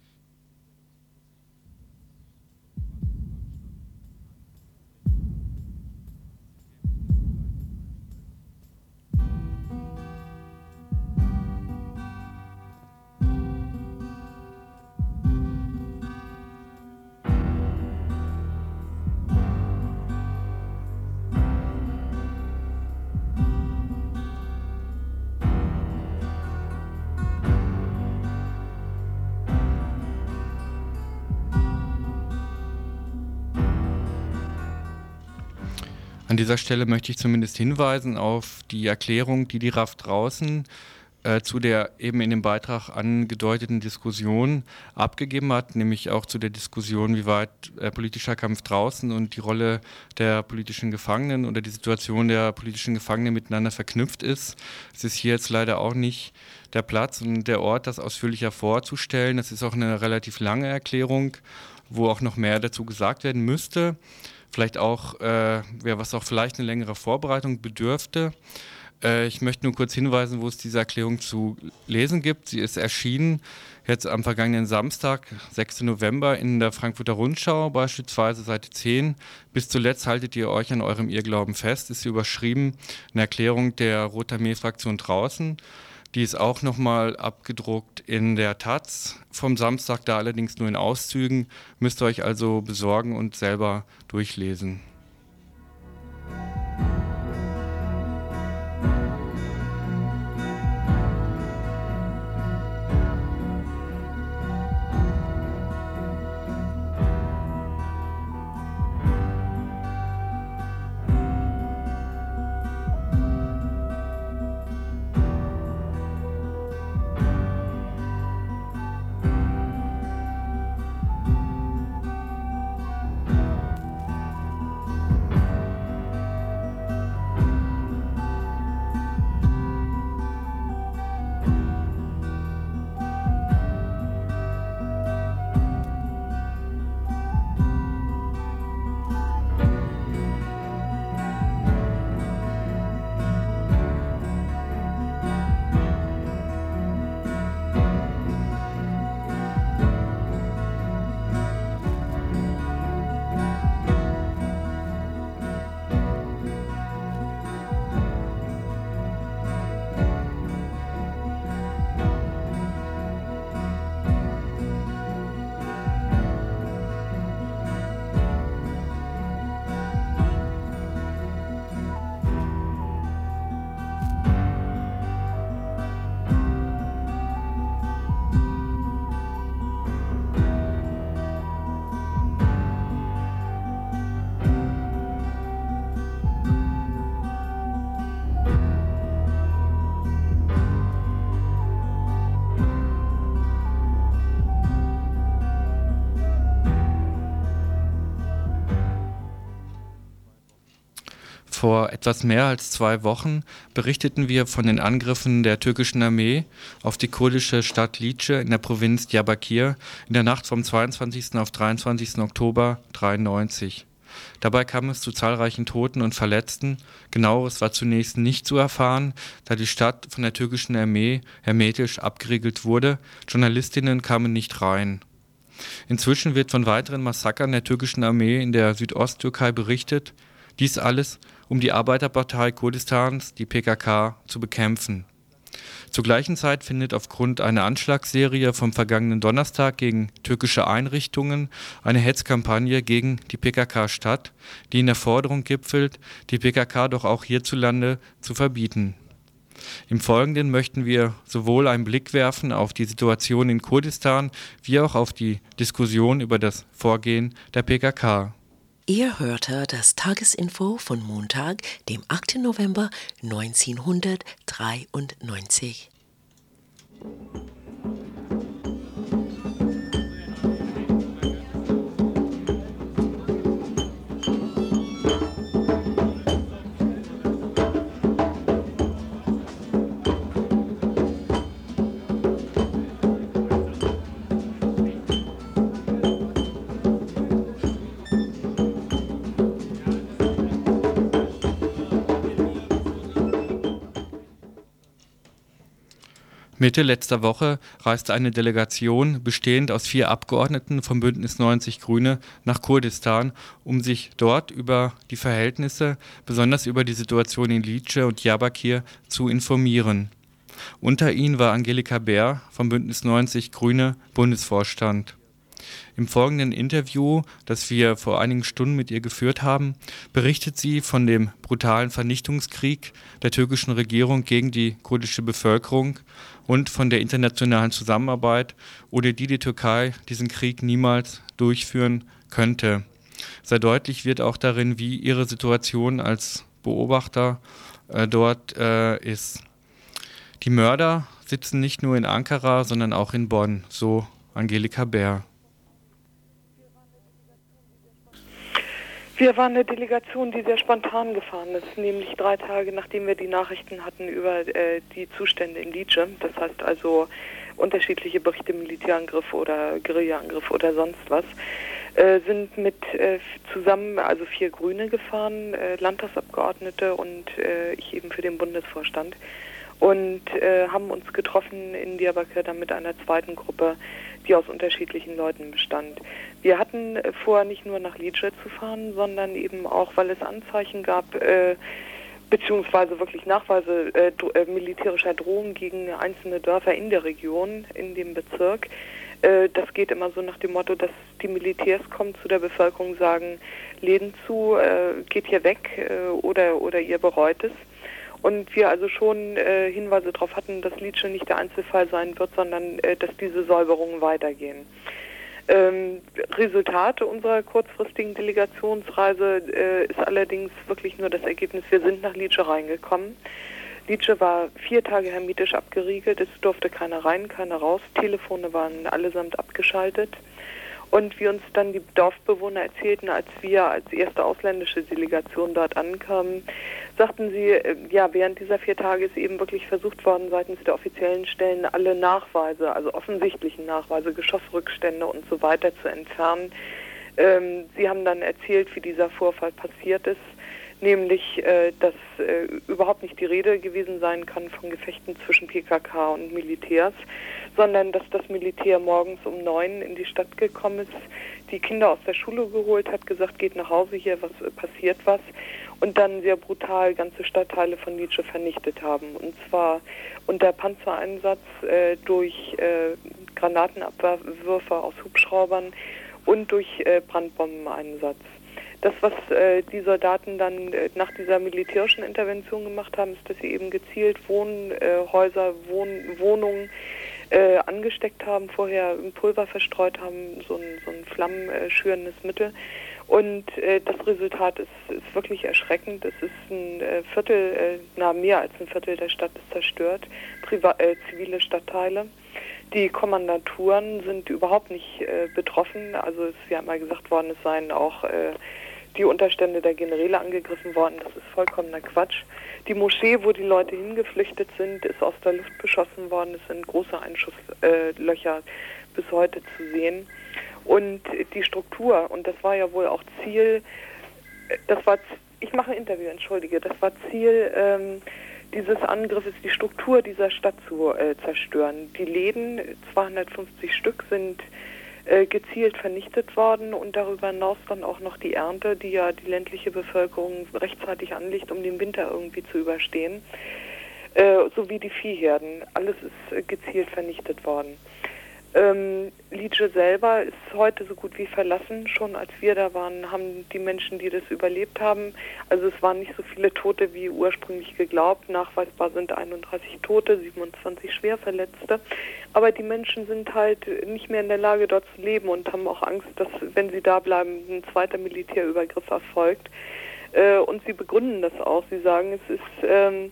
An dieser Stelle möchte ich zumindest hinweisen auf die Erklärung, die die RAF draußen äh, zu der eben in dem Beitrag angedeuteten Diskussion abgegeben hat, nämlich auch zu der Diskussion, wie weit äh, politischer Kampf draußen und die Rolle der politischen Gefangenen oder die Situation der politischen Gefangenen miteinander verknüpft ist. Es ist hier jetzt leider auch nicht der Platz und der Ort, das ausführlicher vorzustellen. Das ist auch eine relativ lange Erklärung, wo auch noch mehr dazu gesagt werden müsste vielleicht auch, äh, was auch vielleicht eine längere Vorbereitung bedürfte. Äh, ich möchte nur kurz hinweisen, wo es diese Erklärung zu lesen gibt. Sie ist erschienen jetzt am vergangenen Samstag, 6. November, in der Frankfurter Rundschau, beispielsweise Seite 10. Bis zuletzt haltet ihr euch an eurem Irrglauben fest, ist sie überschrieben, eine Erklärung der Rotarmee-Fraktion draußen. Die ist auch nochmal abgedruckt in der Taz vom Samstag, da allerdings nur in Auszügen. Müsst ihr euch also besorgen und selber durchlesen. Vor etwas mehr als zwei Wochen berichteten wir von den Angriffen der türkischen Armee auf die kurdische Stadt Lice in der Provinz Diyarbakir in der Nacht vom 22. auf 23. Oktober 1993. Dabei kam es zu zahlreichen Toten und Verletzten. Genaueres war zunächst nicht zu erfahren, da die Stadt von der türkischen Armee hermetisch abgeriegelt wurde. Journalistinnen kamen nicht rein. Inzwischen wird von weiteren Massakern der türkischen Armee in der Südosttürkei berichtet. Dies alles um die Arbeiterpartei Kurdistans, die PKK, zu bekämpfen. Zur gleichen Zeit findet aufgrund einer Anschlagsserie vom vergangenen Donnerstag gegen türkische Einrichtungen eine Hetzkampagne gegen die PKK statt, die in der Forderung gipfelt, die PKK doch auch hierzulande zu verbieten. Im Folgenden möchten wir sowohl einen Blick werfen auf die Situation in Kurdistan wie auch auf die Diskussion über das Vorgehen der PKK. Ihr hörte das Tagesinfo von Montag, dem 8. November 1993. Mitte letzter Woche reiste eine Delegation bestehend aus vier Abgeordneten vom Bündnis 90 Grüne nach Kurdistan, um sich dort über die Verhältnisse, besonders über die Situation in Lice und Diyarbakir zu informieren. Unter ihnen war Angelika Bär vom Bündnis 90 Grüne Bundesvorstand. Im folgenden Interview, das wir vor einigen Stunden mit ihr geführt haben, berichtet sie von dem brutalen Vernichtungskrieg der türkischen Regierung gegen die kurdische Bevölkerung und von der internationalen Zusammenarbeit, ohne die die Türkei diesen Krieg niemals durchführen könnte. Sehr deutlich wird auch darin, wie ihre Situation als Beobachter äh, dort äh, ist. Die Mörder sitzen nicht nur in Ankara, sondern auch in Bonn, so Angelika Bär. Wir waren eine Delegation, die sehr spontan gefahren ist, nämlich drei Tage nachdem wir die Nachrichten hatten über äh, die Zustände in Lice. Das heißt also unterschiedliche Berichte, Militärangriff oder Guerillaangriff oder sonst was, äh, sind mit äh, zusammen, also vier Grüne gefahren, äh, Landtagsabgeordnete und äh, ich eben für den Bundesvorstand und äh, haben uns getroffen in Diyarbakir dann mit einer zweiten Gruppe, die aus unterschiedlichen Leuten bestand. Wir hatten vor, nicht nur nach Lice zu fahren, sondern eben auch, weil es Anzeichen gab, äh, beziehungsweise wirklich Nachweise äh, dro äh, militärischer Drohungen gegen einzelne Dörfer in der Region, in dem Bezirk. Äh, das geht immer so nach dem Motto, dass die Militärs kommen zu der Bevölkerung, sagen, Läden zu, äh, geht hier weg äh, oder, oder ihr bereut es. Und wir also schon äh, Hinweise darauf hatten, dass Lietsche nicht der Einzelfall sein wird, sondern äh, dass diese Säuberungen weitergehen. Ähm, Resultate unserer kurzfristigen Delegationsreise äh, ist allerdings wirklich nur das Ergebnis, wir sind nach Lietsche reingekommen. Lietsche war vier Tage hermetisch abgeriegelt, es durfte keiner rein, keiner raus, Telefone waren allesamt abgeschaltet. Und wie uns dann die Dorfbewohner erzählten, als wir als erste ausländische Delegation dort ankamen, sagten sie, äh, ja, während dieser vier Tage ist eben wirklich versucht worden, seitens der offiziellen Stellen alle Nachweise, also offensichtlichen Nachweise, Geschossrückstände und so weiter zu entfernen. Ähm, sie haben dann erzählt, wie dieser Vorfall passiert ist nämlich äh, dass äh, überhaupt nicht die Rede gewesen sein kann von Gefechten zwischen PKK und Militärs, sondern dass das Militär morgens um neun in die Stadt gekommen ist, die Kinder aus der Schule geholt hat, gesagt, geht nach Hause hier, was äh, passiert was und dann sehr brutal ganze Stadtteile von Nietzsche vernichtet haben. Und zwar unter Panzereinsatz äh, durch äh, Granatenabwürfe aus Hubschraubern und durch äh, Brandbombeneinsatz. Das, was äh, die Soldaten dann äh, nach dieser militärischen Intervention gemacht haben, ist, dass sie eben gezielt Wohnhäuser, äh, Wohn Wohnungen äh, angesteckt haben, vorher Pulver verstreut haben, so ein, so ein flammenschürendes Mittel. Und äh, das Resultat ist, ist wirklich erschreckend. Es ist ein äh, Viertel, äh, na mehr als ein Viertel der Stadt ist zerstört, Priva äh, zivile Stadtteile. Die Kommandaturen sind überhaupt nicht äh, betroffen. Also es ist ja immer gesagt worden, es seien auch äh, die Unterstände der Generäle angegriffen worden. Das ist vollkommener Quatsch. Die Moschee, wo die Leute hingeflüchtet sind, ist aus der Luft beschossen worden. Es sind große Einschusslöcher bis heute zu sehen. Und die Struktur, und das war ja wohl auch Ziel, das war, ich mache ein Interview, entschuldige, das war Ziel ähm, dieses Angriffes, die Struktur dieser Stadt zu äh, zerstören. Die Läden, 250 Stück, sind äh, gezielt vernichtet worden und darüber hinaus dann auch noch die Ernte, die ja die ländliche Bevölkerung rechtzeitig anlegt, um den Winter irgendwie zu überstehen, äh, sowie die Viehherden. Alles ist äh, gezielt vernichtet worden. Ähm, Liege selber ist heute so gut wie verlassen. Schon als wir da waren, haben die Menschen, die das überlebt haben, also es waren nicht so viele Tote wie ursprünglich geglaubt. Nachweisbar sind 31 Tote, 27 Schwerverletzte. Aber die Menschen sind halt nicht mehr in der Lage, dort zu leben und haben auch Angst, dass, wenn sie da bleiben, ein zweiter Militärübergriff erfolgt. Äh, und sie begründen das auch. Sie sagen, es ist ähm,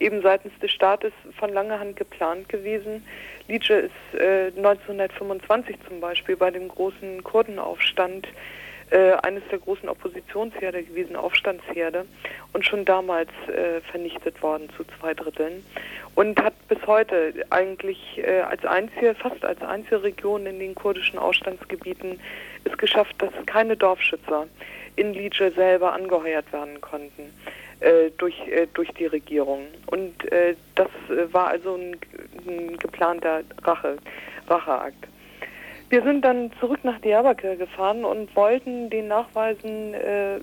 eben seitens des Staates von langer Hand geplant gewesen, Lice ist äh, 1925 zum Beispiel bei dem großen Kurdenaufstand äh, eines der großen Oppositionsherde gewesen, Aufstandsherde, und schon damals äh, vernichtet worden zu zwei Dritteln und hat bis heute eigentlich äh, als einzige, fast als einzige Region in den kurdischen Aufstandsgebieten es geschafft, dass keine Dorfschützer in Lice selber angeheuert werden konnten. Äh, durch, äh, durch die Regierung. Und äh, das äh, war also ein, ein, geplanter Rache, Racheakt. Wir sind dann zurück nach Diyarbakir gefahren und wollten den Nachweisen äh,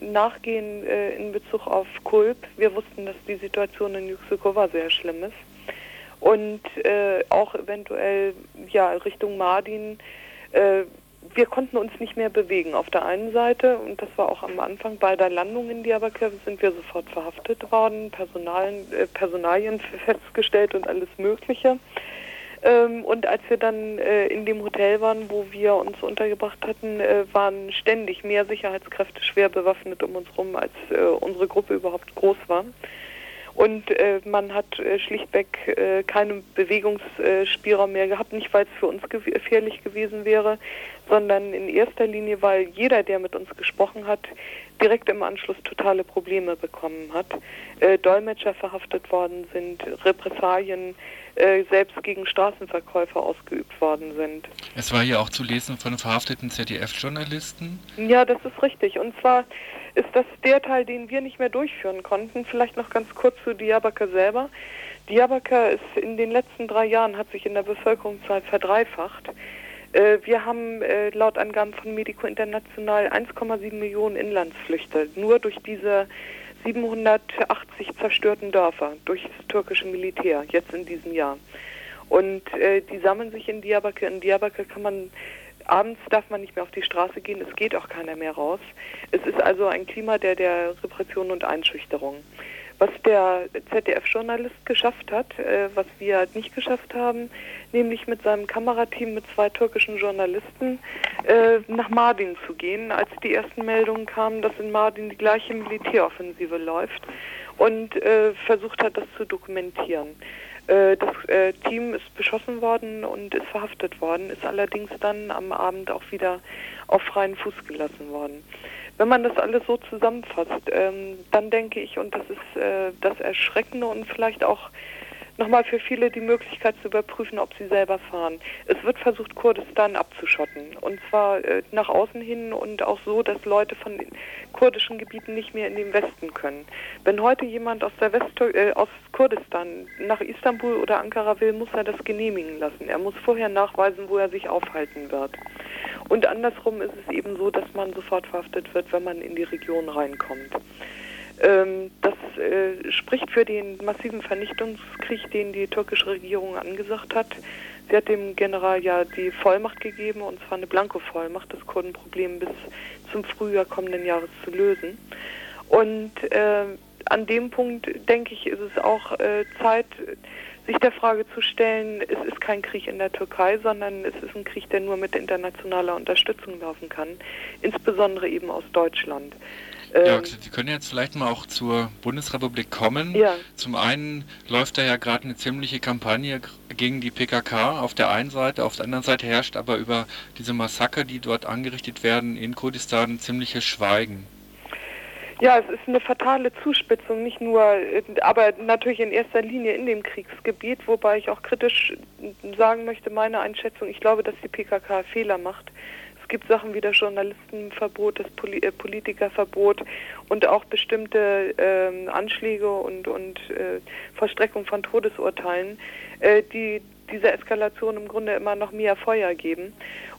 nachgehen äh, in Bezug auf Kulp. Wir wussten, dass die Situation in Yuksukowa sehr schlimm ist. Und auch eventuell ja, Richtung Mardin wir konnten uns nicht mehr bewegen. Auf der einen Seite, und das war auch am Anfang bei der Landung in Diyarbakir, sind wir sofort verhaftet worden, Personalien, äh, Personalien festgestellt und alles Mögliche. Ähm, und als wir dann äh, in dem Hotel waren, wo wir uns untergebracht hatten, äh, waren ständig mehr Sicherheitskräfte schwer bewaffnet um uns herum, als äh, unsere Gruppe überhaupt groß war. Und äh, man hat äh, schlichtweg äh, keinen Bewegungsspielraum mehr gehabt, nicht weil es für uns gefährlich gewesen wäre, sondern in erster Linie, weil jeder, der mit uns gesprochen hat, direkt im Anschluss totale Probleme bekommen hat. Äh, Dolmetscher verhaftet worden sind, Repressalien äh, selbst gegen Straßenverkäufer ausgeübt worden sind. Es war ja auch zu lesen von verhafteten ZDF-Journalisten. Ja, das ist richtig. Und zwar ist das der Teil, den wir nicht mehr durchführen konnten. Vielleicht noch ganz kurz zu Diyarbakir selber. Diyarbakir ist in den letzten drei Jahren hat sich in der Bevölkerungszahl verdreifacht. Äh, wir haben äh, laut Angaben von Medico International 1,7 Millionen Inlandsflüchte nur durch diese 780 zerstörten Dörfer durch das türkische Militär, jetzt in diesem Jahr. Und äh, die sammeln sich in Diyarbakir. In Diyarbakir kann man, abends darf man nicht mehr auf die Straße gehen, es geht auch keiner mehr raus. Es ist also ein Klima der, der Repression und Einschüchterung. Was der ZDF-Journalist geschafft hat, äh, was wir nicht geschafft haben, nämlich mit seinem Kamerateam mit zwei türkischen Journalisten äh, nach Mardin zu gehen, als die ersten Meldungen kamen, dass in Mardin die gleiche Militäroffensive läuft und äh, versucht hat, das zu dokumentieren. Äh, das äh, Team ist beschossen worden und ist verhaftet worden, ist allerdings dann am Abend auch wieder auf freien Fuß gelassen worden. Wenn man das alles so zusammenfasst, ähm, dann denke ich, und das ist äh, das Erschreckende und vielleicht auch nochmal für viele die Möglichkeit zu überprüfen, ob sie selber fahren. Es wird versucht, Kurdistan abzuschotten. Und zwar äh, nach außen hin und auch so, dass Leute von kurdischen Gebieten nicht mehr in den Westen können. Wenn heute jemand aus, der West äh, aus Kurdistan nach Istanbul oder Ankara will, muss er das genehmigen lassen. Er muss vorher nachweisen, wo er sich aufhalten wird. Und andersrum ist es eben so, dass man sofort verhaftet wird, wenn man in die Region reinkommt. Ähm, das äh, spricht für den massiven Vernichtungskrieg, den die türkische Regierung angesagt hat. Sie hat dem General ja die Vollmacht gegeben, und zwar eine Blanko-Vollmacht, das Kurdenproblem bis zum Frühjahr kommenden Jahres zu lösen. Und äh, an dem Punkt, denke ich, ist es auch äh, Zeit, sich der Frage zu stellen, es ist kein Krieg in der Türkei, sondern es ist ein Krieg, der nur mit internationaler Unterstützung laufen kann, insbesondere eben aus Deutschland. Ja, ähm, Sie können jetzt vielleicht mal auch zur Bundesrepublik kommen. Ja. Zum einen läuft da ja gerade eine ziemliche Kampagne gegen die PKK auf der einen Seite, auf der anderen Seite herrscht aber über diese Massaker, die dort angerichtet werden in Kurdistan, ein ziemliches Schweigen. Ja, es ist eine fatale Zuspitzung, nicht nur, aber natürlich in erster Linie in dem Kriegsgebiet, wobei ich auch kritisch sagen möchte, meine Einschätzung, ich glaube, dass die PKK Fehler macht es gibt Sachen wie das Journalistenverbot, das Poli äh, Politikerverbot und auch bestimmte äh, Anschläge und, und äh, Vollstreckung von Todesurteilen, äh, die dieser Eskalation im Grunde immer noch mehr Feuer geben.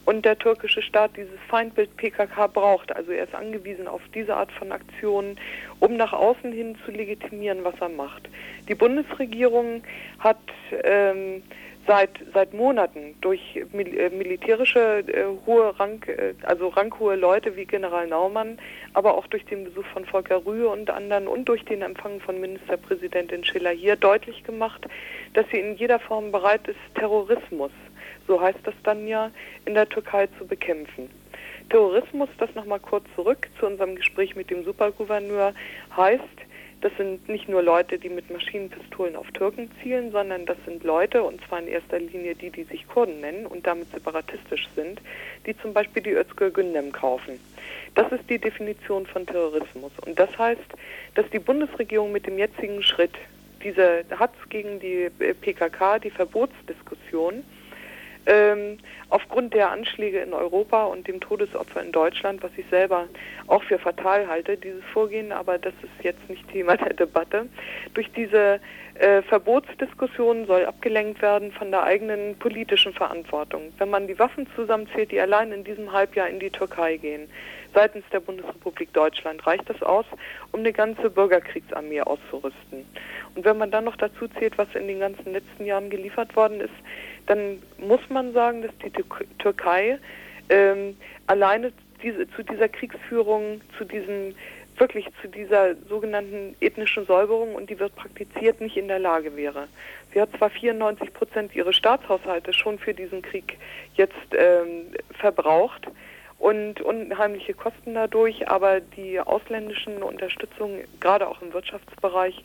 Und der türkische Staat dieses Feindbild PKK braucht. Also er ist angewiesen auf diese Art von Aktionen, um nach außen hin zu legitimieren, was er macht. Die Bundesregierung hat ähm, seit seit Monaten durch mil äh, militärische äh, hohe Rang, äh, also ranghohe Leute wie General Naumann, aber auch durch den Besuch von Volker Rühe und anderen und durch den Empfang von Ministerpräsidentin Schiller hier deutlich gemacht, dass sie in jeder Form bereit ist, Terrorismus, so heißt das dann ja, in der Türkei zu bekämpfen. Terrorismus, das nochmal kurz zurück zu unserem Gespräch mit dem Supergouverneur, heißt, das sind nicht nur Leute, die mit Maschinenpistolen auf Türken zielen, sondern das sind Leute, und zwar in erster Linie die, die sich Kurden nennen und damit separatistisch sind, die zum Beispiel die Özgür Gündem kaufen. Das ist die Definition von Terrorismus. Und das heißt, dass die Bundesregierung mit dem jetzigen Schritt diese Hatz gegen die PKK, die Verbotsdiskussion, ähm, aufgrund der Anschläge in Europa und dem Todesopfer in Deutschland, was ich selber auch für fatal halte, dieses Vorgehen, aber das ist jetzt nicht Thema der Debatte, durch diese äh, Verbotsdiskussion soll abgelenkt werden von der eigenen politischen Verantwortung. Wenn man die Waffen zusammenzählt, die allein in diesem Halbjahr in die Türkei gehen, seitens der Bundesrepublik Deutschland, reicht das aus, um eine ganze Bürgerkriegsarmee auszurüsten. Und wenn man dann noch dazu zählt, was in den ganzen letzten Jahren geliefert worden ist, dann muss man sagen, dass die Türkei ähm, alleine diese, zu dieser Kriegsführung, zu diesem wirklich zu dieser sogenannten ethnischen Säuberung und die wird praktiziert, nicht in der Lage wäre. Sie hat zwar 94 Prozent ihres Staatshaushaltes schon für diesen Krieg jetzt ähm, verbraucht und unheimliche Kosten dadurch, aber die ausländischen Unterstützungen, gerade auch im Wirtschaftsbereich,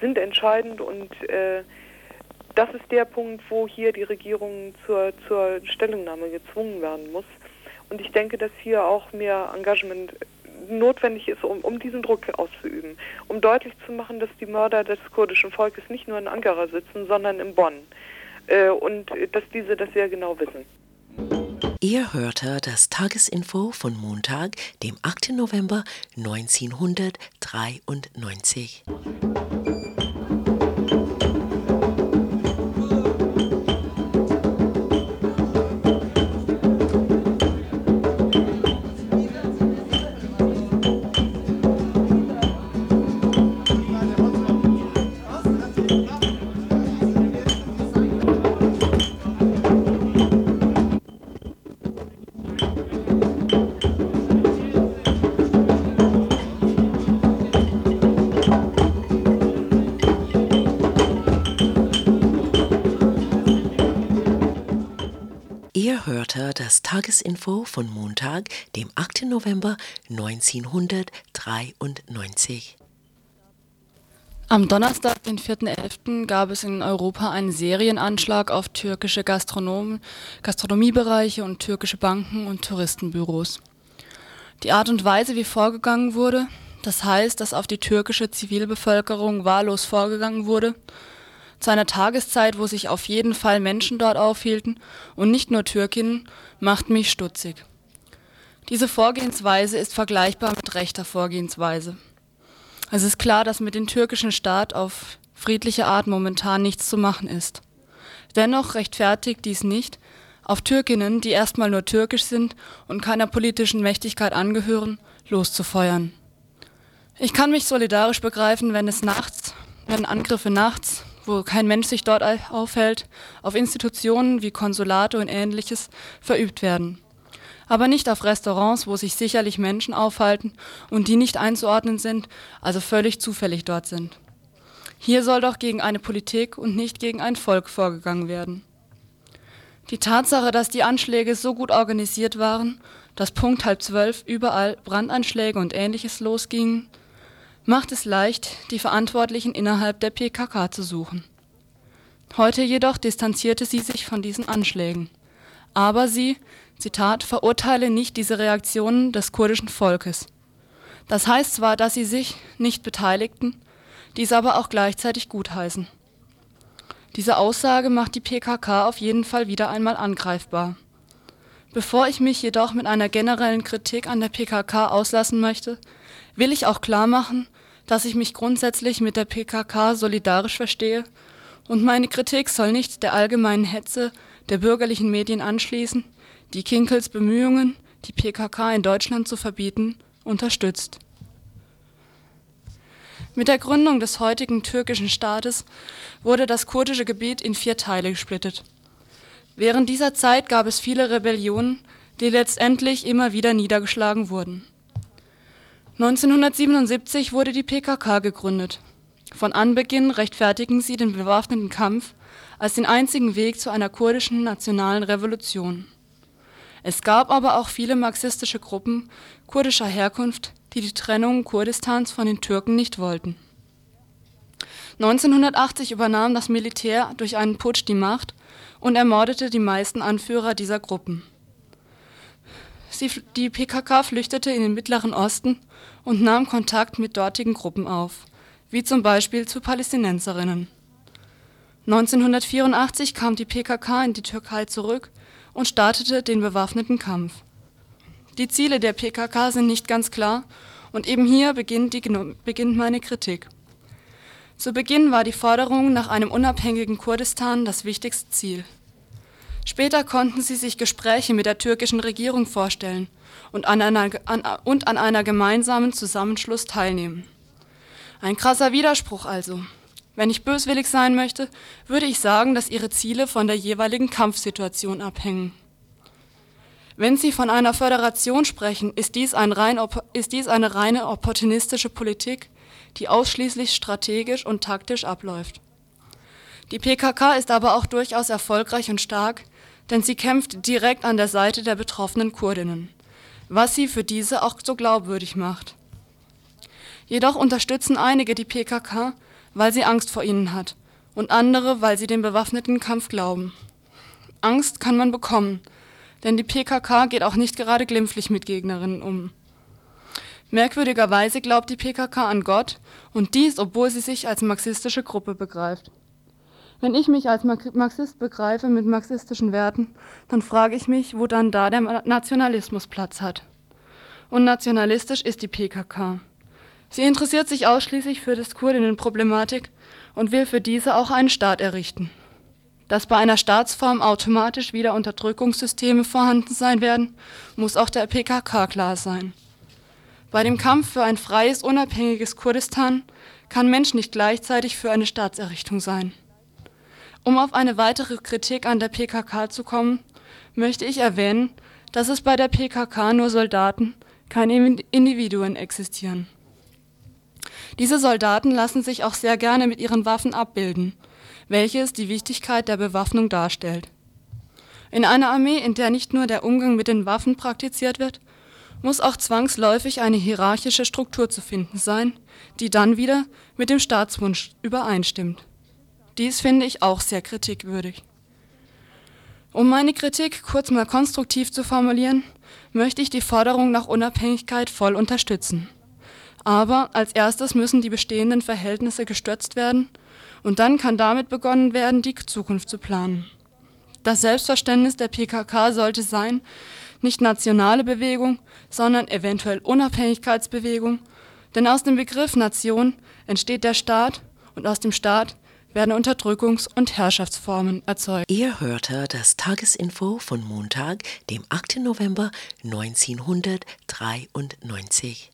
sind entscheidend und äh, das ist der Punkt, wo hier die Regierung zur, zur Stellungnahme gezwungen werden muss. Und ich denke, dass hier auch mehr Engagement notwendig ist, um, um diesen Druck auszuüben, um deutlich zu machen, dass die Mörder des kurdischen Volkes nicht nur in Ankara sitzen, sondern in Bonn. Äh, und dass diese das sehr genau wissen. Ihr hörte das Tagesinfo von Montag, dem 8. November 1993. hörte das Tagesinfo von Montag, dem 8. November 1993. Am Donnerstag, den 4.11., gab es in Europa einen Serienanschlag auf türkische Gastronomen, Gastronomiebereiche und türkische Banken und Touristenbüros. Die Art und Weise, wie vorgegangen wurde, das heißt, dass auf die türkische Zivilbevölkerung wahllos vorgegangen wurde, zu einer Tageszeit, wo sich auf jeden Fall Menschen dort aufhielten und nicht nur Türkinnen, macht mich stutzig. Diese Vorgehensweise ist vergleichbar mit rechter Vorgehensweise. Es ist klar, dass mit dem türkischen Staat auf friedliche Art momentan nichts zu machen ist. Dennoch rechtfertigt dies nicht, auf Türkinnen, die erstmal nur türkisch sind und keiner politischen Mächtigkeit angehören, loszufeuern. Ich kann mich solidarisch begreifen, wenn es nachts, wenn Angriffe nachts, wo kein Mensch sich dort aufhält, auf Institutionen wie Konsulate und ähnliches verübt werden. Aber nicht auf Restaurants, wo sich sicherlich Menschen aufhalten und die nicht einzuordnen sind, also völlig zufällig dort sind. Hier soll doch gegen eine Politik und nicht gegen ein Volk vorgegangen werden. Die Tatsache, dass die Anschläge so gut organisiert waren, dass Punkt halb zwölf überall Brandanschläge und ähnliches losgingen, macht es leicht, die Verantwortlichen innerhalb der PKK zu suchen. Heute jedoch distanzierte sie sich von diesen Anschlägen. Aber sie, Zitat, verurteile nicht diese Reaktionen des kurdischen Volkes. Das heißt zwar, dass sie sich nicht beteiligten, dies aber auch gleichzeitig gutheißen. Diese Aussage macht die PKK auf jeden Fall wieder einmal angreifbar. Bevor ich mich jedoch mit einer generellen Kritik an der PKK auslassen möchte, will ich auch klar machen, dass ich mich grundsätzlich mit der PKK solidarisch verstehe und meine Kritik soll nicht der allgemeinen Hetze der bürgerlichen Medien anschließen, die Kinkels Bemühungen, die PKK in Deutschland zu verbieten, unterstützt. Mit der Gründung des heutigen türkischen Staates wurde das kurdische Gebiet in vier Teile gesplittet. Während dieser Zeit gab es viele Rebellionen, die letztendlich immer wieder niedergeschlagen wurden. 1977 wurde die PKK gegründet. Von Anbeginn rechtfertigen sie den bewaffneten Kampf als den einzigen Weg zu einer kurdischen nationalen Revolution. Es gab aber auch viele marxistische Gruppen kurdischer Herkunft, die die Trennung Kurdistans von den Türken nicht wollten. 1980 übernahm das Militär durch einen Putsch die Macht und ermordete die meisten Anführer dieser Gruppen. Sie, die PKK flüchtete in den Mittleren Osten und nahm Kontakt mit dortigen Gruppen auf, wie zum Beispiel zu Palästinenserinnen. 1984 kam die PKK in die Türkei zurück und startete den bewaffneten Kampf. Die Ziele der PKK sind nicht ganz klar und eben hier beginnt, die, beginnt meine Kritik. Zu Beginn war die Forderung nach einem unabhängigen Kurdistan das wichtigste Ziel. Später konnten sie sich Gespräche mit der türkischen Regierung vorstellen und an einer, an, und an einer gemeinsamen Zusammenschluss teilnehmen. Ein krasser Widerspruch also. Wenn ich böswillig sein möchte, würde ich sagen, dass ihre Ziele von der jeweiligen Kampfsituation abhängen. Wenn Sie von einer Föderation sprechen, ist dies, ein rein, ist dies eine reine opportunistische Politik, die ausschließlich strategisch und taktisch abläuft. Die PKK ist aber auch durchaus erfolgreich und stark, denn sie kämpft direkt an der Seite der betroffenen Kurdinnen was sie für diese auch so glaubwürdig macht. Jedoch unterstützen einige die PKK, weil sie Angst vor ihnen hat und andere, weil sie dem bewaffneten Kampf glauben. Angst kann man bekommen, denn die PKK geht auch nicht gerade glimpflich mit Gegnerinnen um. Merkwürdigerweise glaubt die PKK an Gott und dies, obwohl sie sich als marxistische Gruppe begreift. Wenn ich mich als Marxist begreife mit marxistischen Werten, dann frage ich mich, wo dann da der Nationalismus Platz hat. Und nationalistisch ist die PKK. Sie interessiert sich ausschließlich für das Kurdinnenproblematik und will für diese auch einen Staat errichten. Dass bei einer Staatsform automatisch wieder Unterdrückungssysteme vorhanden sein werden, muss auch der PKK klar sein. Bei dem Kampf für ein freies, unabhängiges Kurdistan kann Mensch nicht gleichzeitig für eine Staatserrichtung sein. Um auf eine weitere Kritik an der PKK zu kommen, möchte ich erwähnen, dass es bei der PKK nur Soldaten, keine Individuen existieren. Diese Soldaten lassen sich auch sehr gerne mit ihren Waffen abbilden, welches die Wichtigkeit der Bewaffnung darstellt. In einer Armee, in der nicht nur der Umgang mit den Waffen praktiziert wird, muss auch zwangsläufig eine hierarchische Struktur zu finden sein, die dann wieder mit dem Staatswunsch übereinstimmt. Dies finde ich auch sehr kritikwürdig. Um meine Kritik kurz mal konstruktiv zu formulieren, möchte ich die Forderung nach Unabhängigkeit voll unterstützen. Aber als erstes müssen die bestehenden Verhältnisse gestürzt werden und dann kann damit begonnen werden, die Zukunft zu planen. Das Selbstverständnis der PKK sollte sein, nicht nationale Bewegung, sondern eventuell Unabhängigkeitsbewegung, denn aus dem Begriff Nation entsteht der Staat und aus dem Staat werden Unterdrückungs- und Herrschaftsformen erzeugt. Ihr hörte das Tagesinfo von Montag, dem 8. November 1993.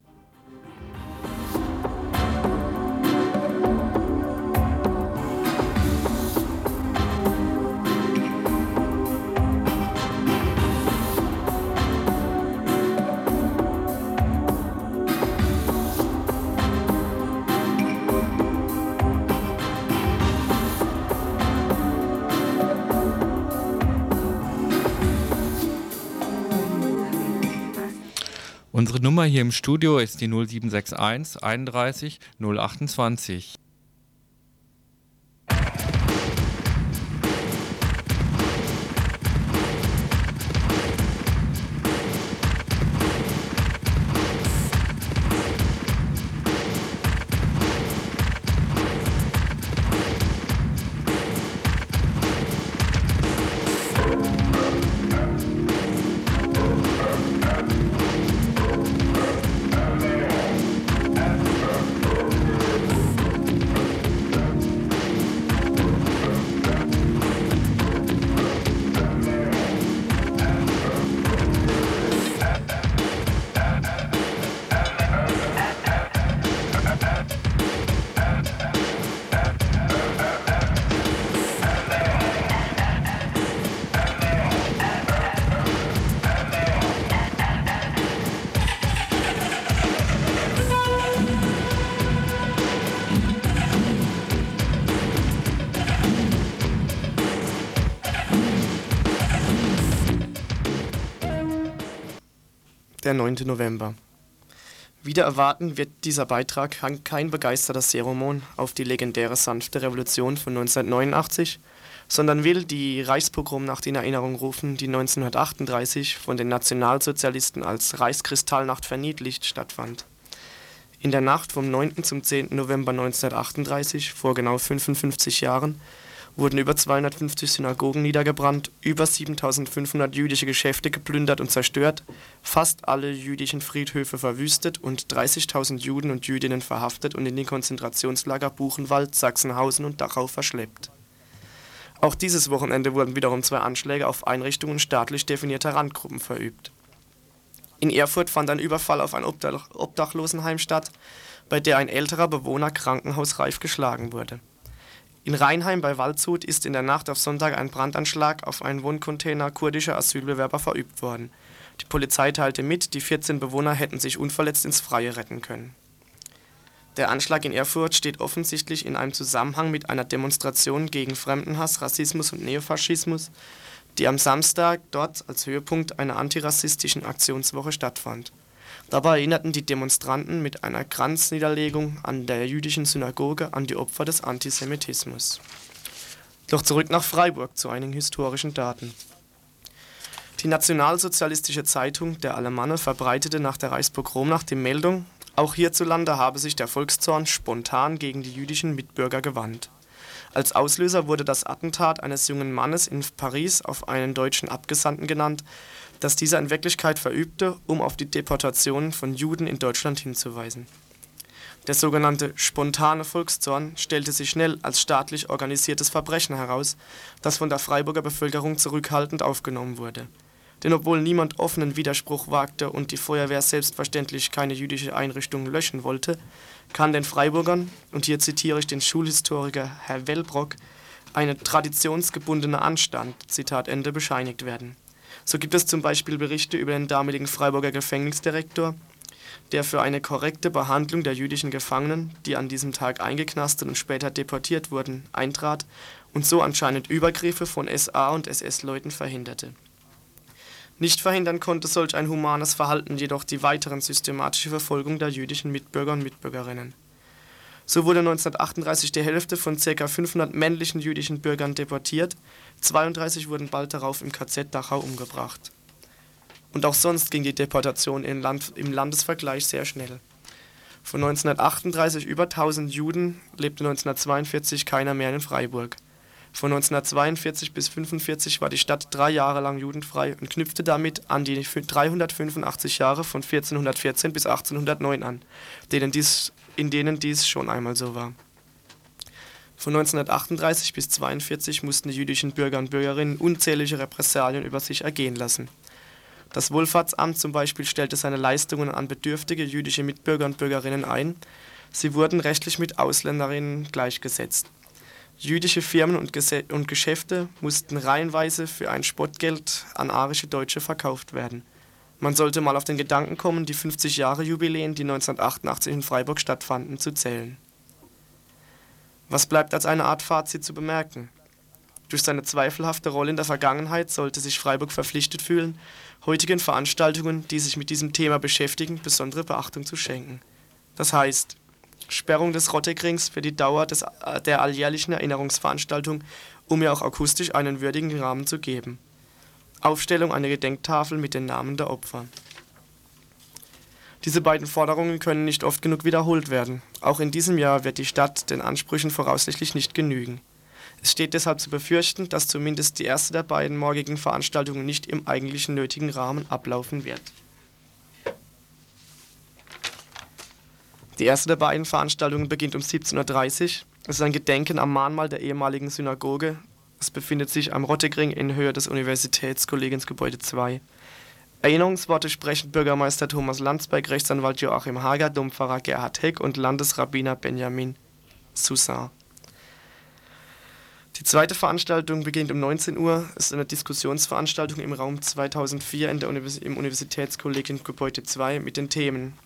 Nummer hier im Studio ist die 0761 31 028. 9. November. Wieder erwarten wird dieser Beitrag kein begeisterter Seromon auf die legendäre sanfte Revolution von 1989, sondern will die Reichspogromnacht in Erinnerung rufen, die 1938 von den Nationalsozialisten als Reichskristallnacht verniedlicht stattfand. In der Nacht vom 9. zum 10. November 1938, vor genau 55 Jahren, wurden über 250 Synagogen niedergebrannt, über 7500 jüdische Geschäfte geplündert und zerstört, fast alle jüdischen Friedhöfe verwüstet und 30.000 Juden und Jüdinnen verhaftet und in die Konzentrationslager Buchenwald, Sachsenhausen und Dachau verschleppt. Auch dieses Wochenende wurden wiederum zwei Anschläge auf Einrichtungen staatlich definierter Randgruppen verübt. In Erfurt fand ein Überfall auf ein Obdachlosenheim statt, bei der ein älterer Bewohner krankenhausreif geschlagen wurde. In Rheinheim bei Waldshut ist in der Nacht auf Sonntag ein Brandanschlag auf einen Wohncontainer kurdischer Asylbewerber verübt worden. Die Polizei teilte mit, die 14 Bewohner hätten sich unverletzt ins Freie retten können. Der Anschlag in Erfurt steht offensichtlich in einem Zusammenhang mit einer Demonstration gegen Fremdenhass, Rassismus und Neofaschismus, die am Samstag dort als Höhepunkt einer antirassistischen Aktionswoche stattfand Dabei erinnerten die Demonstranten mit einer Kranzniederlegung an der jüdischen Synagoge an die Opfer des Antisemitismus. Doch zurück nach Freiburg zu einigen historischen Daten. Die nationalsozialistische Zeitung Der Alemanne verbreitete nach der Reichspogromnacht die Meldung, auch hierzulande habe sich der Volkszorn spontan gegen die jüdischen Mitbürger gewandt. Als Auslöser wurde das Attentat eines jungen Mannes in Paris auf einen deutschen Abgesandten genannt, das dieser in Wirklichkeit verübte, um auf die Deportation von Juden in Deutschland hinzuweisen. Der sogenannte spontane Volkszorn stellte sich schnell als staatlich organisiertes Verbrechen heraus, das von der Freiburger Bevölkerung zurückhaltend aufgenommen wurde. Denn obwohl niemand offenen Widerspruch wagte und die Feuerwehr selbstverständlich keine jüdische Einrichtung löschen wollte, kann den Freiburgern, und hier zitiere ich den Schulhistoriker Herr Wellbrock, eine traditionsgebundene Anstand, Zitat Ende, bescheinigt werden so gibt es zum Beispiel Berichte über den damaligen Freiburger Gefängnisdirektor, der für eine korrekte Behandlung der jüdischen Gefangenen, die an diesem Tag eingeknastet und später deportiert wurden, eintrat und so anscheinend Übergriffe von SA und SS-Leuten verhinderte. Nicht verhindern konnte solch ein humanes Verhalten jedoch die weiteren systematische Verfolgung der jüdischen Mitbürger und Mitbürgerinnen. So wurde 1938 die Hälfte von ca. 500 männlichen jüdischen Bürgern deportiert, 32 wurden bald darauf im KZ Dachau umgebracht und auch sonst ging die Deportation im, Land, im Landesvergleich sehr schnell. Von 1938 über 1000 Juden lebte 1942 keiner mehr in Freiburg. Von 1942 bis 1945 war die Stadt drei Jahre lang judenfrei und knüpfte damit an die 385 Jahre von 1414 bis 1809 an, denen dies, in denen dies schon einmal so war. Von 1938 bis 1942 mussten die jüdischen Bürger und Bürgerinnen unzählige Repressalien über sich ergehen lassen. Das Wohlfahrtsamt zum Beispiel stellte seine Leistungen an bedürftige jüdische Mitbürger und Bürgerinnen ein. Sie wurden rechtlich mit Ausländerinnen gleichgesetzt. Jüdische Firmen und, Ges und Geschäfte mussten reihenweise für ein Spottgeld an arische Deutsche verkauft werden. Man sollte mal auf den Gedanken kommen, die 50 Jahre Jubiläen, die 1988 in Freiburg stattfanden, zu zählen. Was bleibt als eine Art Fazit zu bemerken? Durch seine zweifelhafte Rolle in der Vergangenheit sollte sich Freiburg verpflichtet fühlen, heutigen Veranstaltungen, die sich mit diesem Thema beschäftigen, besondere Beachtung zu schenken. Das heißt, Sperrung des Rottegrings für die Dauer des, äh, der alljährlichen Erinnerungsveranstaltung, um ihr auch akustisch einen würdigen Rahmen zu geben. Aufstellung einer Gedenktafel mit den Namen der Opfer. Diese beiden Forderungen können nicht oft genug wiederholt werden. Auch in diesem Jahr wird die Stadt den Ansprüchen voraussichtlich nicht genügen. Es steht deshalb zu befürchten, dass zumindest die erste der beiden morgigen Veranstaltungen nicht im eigentlichen nötigen Rahmen ablaufen wird. Die erste der beiden Veranstaltungen beginnt um 17.30 Uhr. Es ist ein Gedenken am Mahnmal der ehemaligen Synagoge. Es befindet sich am Rottegring in Höhe des Universitätskollegiensgebäude 2. Erinnerungsworte sprechen Bürgermeister Thomas Landsberg, Rechtsanwalt Joachim Hager, Dompfarrer Gerhard Heck und Landesrabbiner Benjamin Soussan. Die zweite Veranstaltung beginnt um 19 Uhr. Ist eine Diskussionsveranstaltung im Raum 2004 in der Univers im Universitätskollegium Gebäude 2 mit den Themen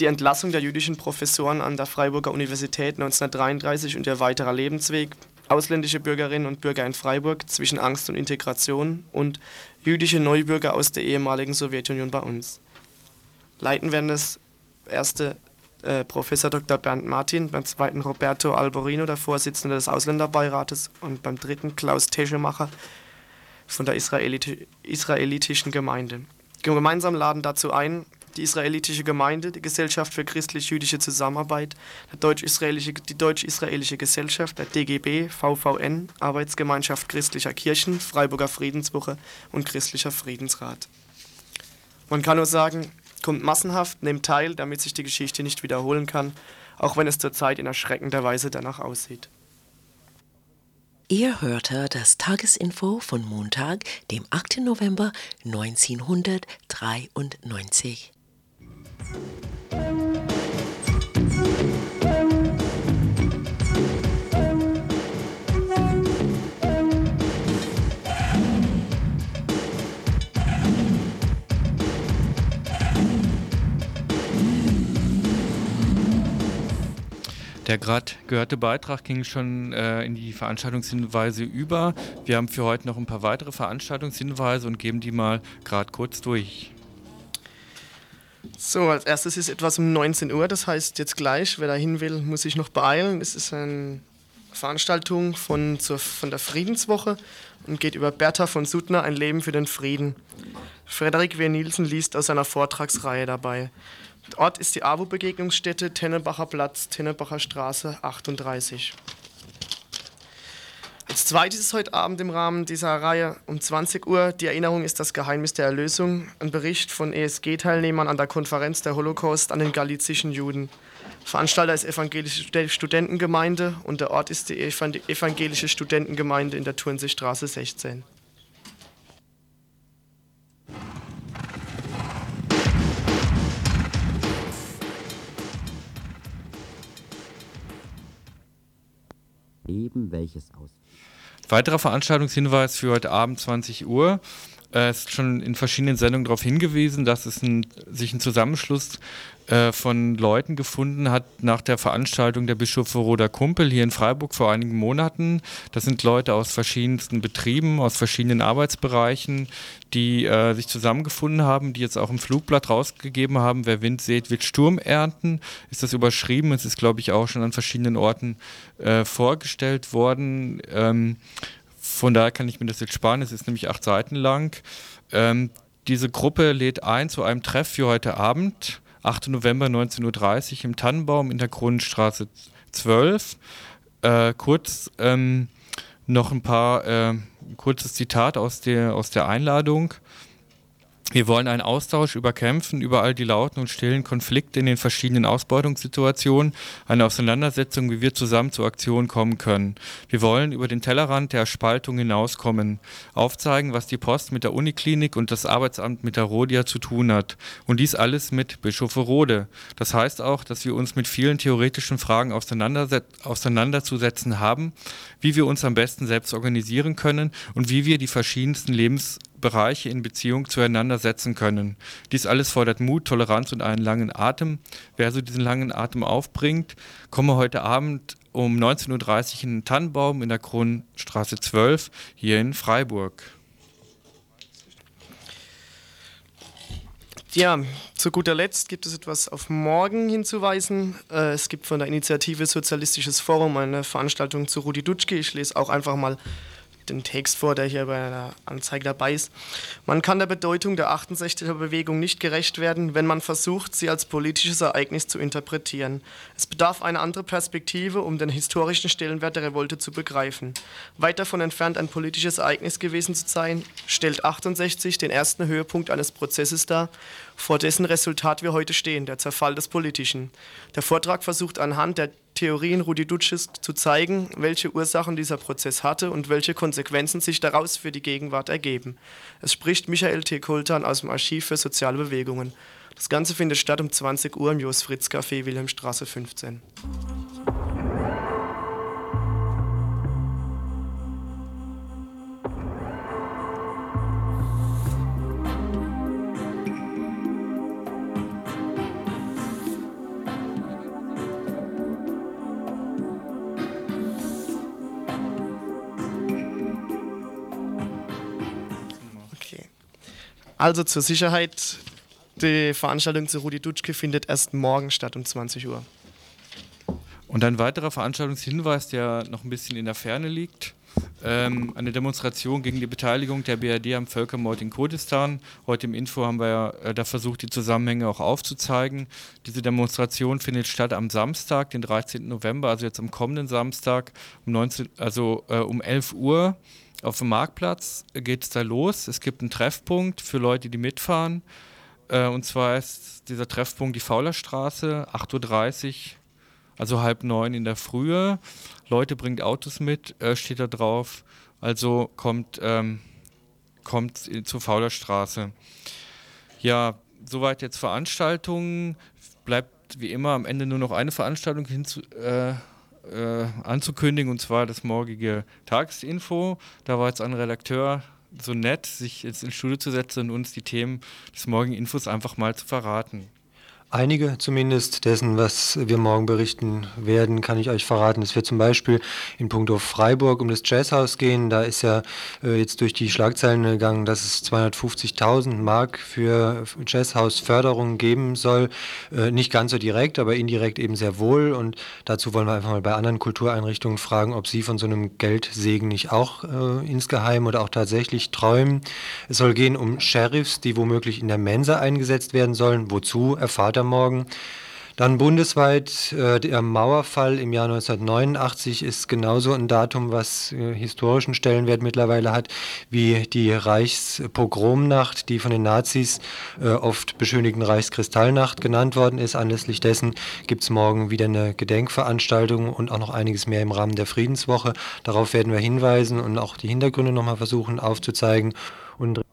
die Entlassung der jüdischen Professoren an der Freiburger Universität 1933 und ihr weiterer Lebensweg, ausländische Bürgerinnen und Bürger in Freiburg zwischen Angst und Integration und jüdische Neubürger aus der ehemaligen Sowjetunion bei uns. Leiten werden das erste äh, Professor Dr. Bernd Martin, beim zweiten Roberto Alborino, der Vorsitzende des Ausländerbeirates, und beim dritten Klaus Teschemacher von der Israeliti israelitischen Gemeinde. Gemeinsam laden dazu ein die israelitische Gemeinde, die Gesellschaft für christlich-jüdische Zusammenarbeit, Deutsch-israelische, die Deutsch-israelische Gesellschaft, der DGB, VVN, Arbeitsgemeinschaft christlicher Kirchen, Freiburger Friedenswoche und Christlicher Friedensrat. Man kann nur sagen, kommt massenhaft, nehmt teil, damit sich die Geschichte nicht wiederholen kann, auch wenn es zurzeit in erschreckender Weise danach aussieht. Ihr hörte das Tagesinfo von Montag, dem 8. November 1993. Der gerade gehörte Beitrag ging schon äh, in die Veranstaltungshinweise über. Wir haben für heute noch ein paar weitere Veranstaltungshinweise und geben die mal gerade kurz durch. So, als erstes ist etwas um 19 Uhr, das heißt jetzt gleich, wer da hin will, muss sich noch beeilen. Es ist eine Veranstaltung von, zur, von der Friedenswoche und geht über Bertha von Suttner, ein Leben für den Frieden. Frederik W. Nielsen liest aus seiner Vortragsreihe dabei. Ort ist die AWO-Begegnungsstätte Tennebacher Platz, Tennebacher Straße 38. Als zweites ist heute Abend im Rahmen dieser Reihe um 20 Uhr die Erinnerung ist das Geheimnis der Erlösung, ein Bericht von ESG-Teilnehmern an der Konferenz der Holocaust an den galizischen Juden. Veranstalter ist Evangelische Studentengemeinde und der Ort ist die Evangelische Studentengemeinde in der Turnseestraße 16. Eben welches aus. Weiterer Veranstaltungshinweis für heute Abend 20 Uhr. Äh, ist schon in verschiedenen Sendungen darauf hingewiesen, dass es ein, sich ein Zusammenschluss äh, von Leuten gefunden hat nach der Veranstaltung der Bischöfe Roder Kumpel hier in Freiburg vor einigen Monaten. Das sind Leute aus verschiedensten Betrieben, aus verschiedenen Arbeitsbereichen, die äh, sich zusammengefunden haben, die jetzt auch im Flugblatt rausgegeben haben, wer Wind sät, wird Sturm ernten, ist das überschrieben. Es ist, glaube ich, auch schon an verschiedenen Orten äh, vorgestellt worden. Ähm, von daher kann ich mir das jetzt sparen. Es ist nämlich acht Seiten lang. Ähm, diese Gruppe lädt ein zu einem Treff für heute Abend, 8. November 19.30 Uhr im Tannenbaum in der Kronenstraße 12. Äh, kurz ähm, noch ein paar, äh, kurzes Zitat aus der, aus der Einladung. Wir wollen einen Austausch über Kämpfen, über all die lauten und stillen Konflikte in den verschiedenen Ausbeutungssituationen, eine Auseinandersetzung, wie wir zusammen zur Aktion kommen können. Wir wollen über den Tellerrand der Spaltung hinauskommen, aufzeigen, was die Post mit der Uniklinik und das Arbeitsamt mit der Rodia zu tun hat. Und dies alles mit Bischof Rode. Das heißt auch, dass wir uns mit vielen theoretischen Fragen auseinanderzusetzen haben, wie wir uns am besten selbst organisieren können und wie wir die verschiedensten Lebens Bereiche in Beziehung zueinander setzen können. Dies alles fordert Mut, Toleranz und einen langen Atem. Wer so diesen langen Atem aufbringt, komme heute Abend um 19.30 Uhr in den Tannenbaum in der Kronstraße 12 hier in Freiburg. Ja, zu guter Letzt gibt es etwas auf morgen hinzuweisen. Äh, es gibt von der Initiative Sozialistisches Forum eine Veranstaltung zu Rudi Dutschke. Ich lese auch einfach mal den Text vor, der hier bei der Anzeige dabei ist. Man kann der Bedeutung der 68er Bewegung nicht gerecht werden, wenn man versucht, sie als politisches Ereignis zu interpretieren. Es bedarf einer anderen Perspektive, um den historischen Stellenwert der Revolte zu begreifen. Weit davon entfernt, ein politisches Ereignis gewesen zu sein, stellt 68 den ersten Höhepunkt eines Prozesses dar, vor dessen Resultat wir heute stehen, der Zerfall des Politischen. Der Vortrag versucht anhand der Theorien Rudi Dutsches zu zeigen, welche Ursachen dieser Prozess hatte und welche Konsequenzen sich daraus für die Gegenwart ergeben. Es spricht Michael T. Kultan aus dem Archiv für soziale Bewegungen. Das Ganze findet statt um 20 Uhr im Jos Fritz Café Wilhelmstraße 15. Also zur Sicherheit, die Veranstaltung zu Rudi Dutschke findet erst morgen statt um 20 Uhr. Und ein weiterer Veranstaltungshinweis, der noch ein bisschen in der Ferne liegt. Ähm, eine Demonstration gegen die Beteiligung der BRD am Völkermord in Kurdistan. Heute im Info haben wir äh, da versucht, die Zusammenhänge auch aufzuzeigen. Diese Demonstration findet statt am Samstag, den 13. November, also jetzt am kommenden Samstag um, 19, also, äh, um 11 Uhr auf dem Marktplatz geht es da los. Es gibt einen Treffpunkt für Leute, die mitfahren. Äh, und zwar ist dieser Treffpunkt die Faulerstraße, 8.30 Uhr, also halb neun in der Frühe. Leute bringt Autos mit, äh, steht da drauf. Also kommt, ähm, kommt zur Faulerstraße. Ja, soweit jetzt Veranstaltungen. Bleibt wie immer am Ende nur noch eine Veranstaltung hinzu, äh, äh, anzukündigen, und zwar das morgige Tagesinfo. Da war jetzt ein Redakteur so nett, sich jetzt ins Studio zu setzen und uns die Themen des morgigen Infos einfach mal zu verraten. Einige zumindest dessen, was wir morgen berichten werden, kann ich euch verraten. Es wird zum Beispiel in puncto Freiburg um das Jazzhaus gehen. Da ist ja äh, jetzt durch die Schlagzeilen gegangen, dass es 250.000 Mark für Jazzhaus-Förderung geben soll. Äh, nicht ganz so direkt, aber indirekt eben sehr wohl. Und dazu wollen wir einfach mal bei anderen Kultureinrichtungen fragen, ob sie von so einem Geldsegen nicht auch äh, insgeheim oder auch tatsächlich träumen. Es soll gehen um Sheriffs, die womöglich in der Mensa eingesetzt werden sollen. Wozu erfahrt er Morgen. Dann bundesweit äh, der Mauerfall im Jahr 1989 ist genauso ein Datum, was äh, historischen Stellenwert mittlerweile hat, wie die Reichspogromnacht, die von den Nazis äh, oft beschönigten Reichskristallnacht genannt worden ist. Anlässlich dessen gibt es morgen wieder eine Gedenkveranstaltung und auch noch einiges mehr im Rahmen der Friedenswoche. Darauf werden wir hinweisen und auch die Hintergründe nochmal versuchen aufzuzeigen. Und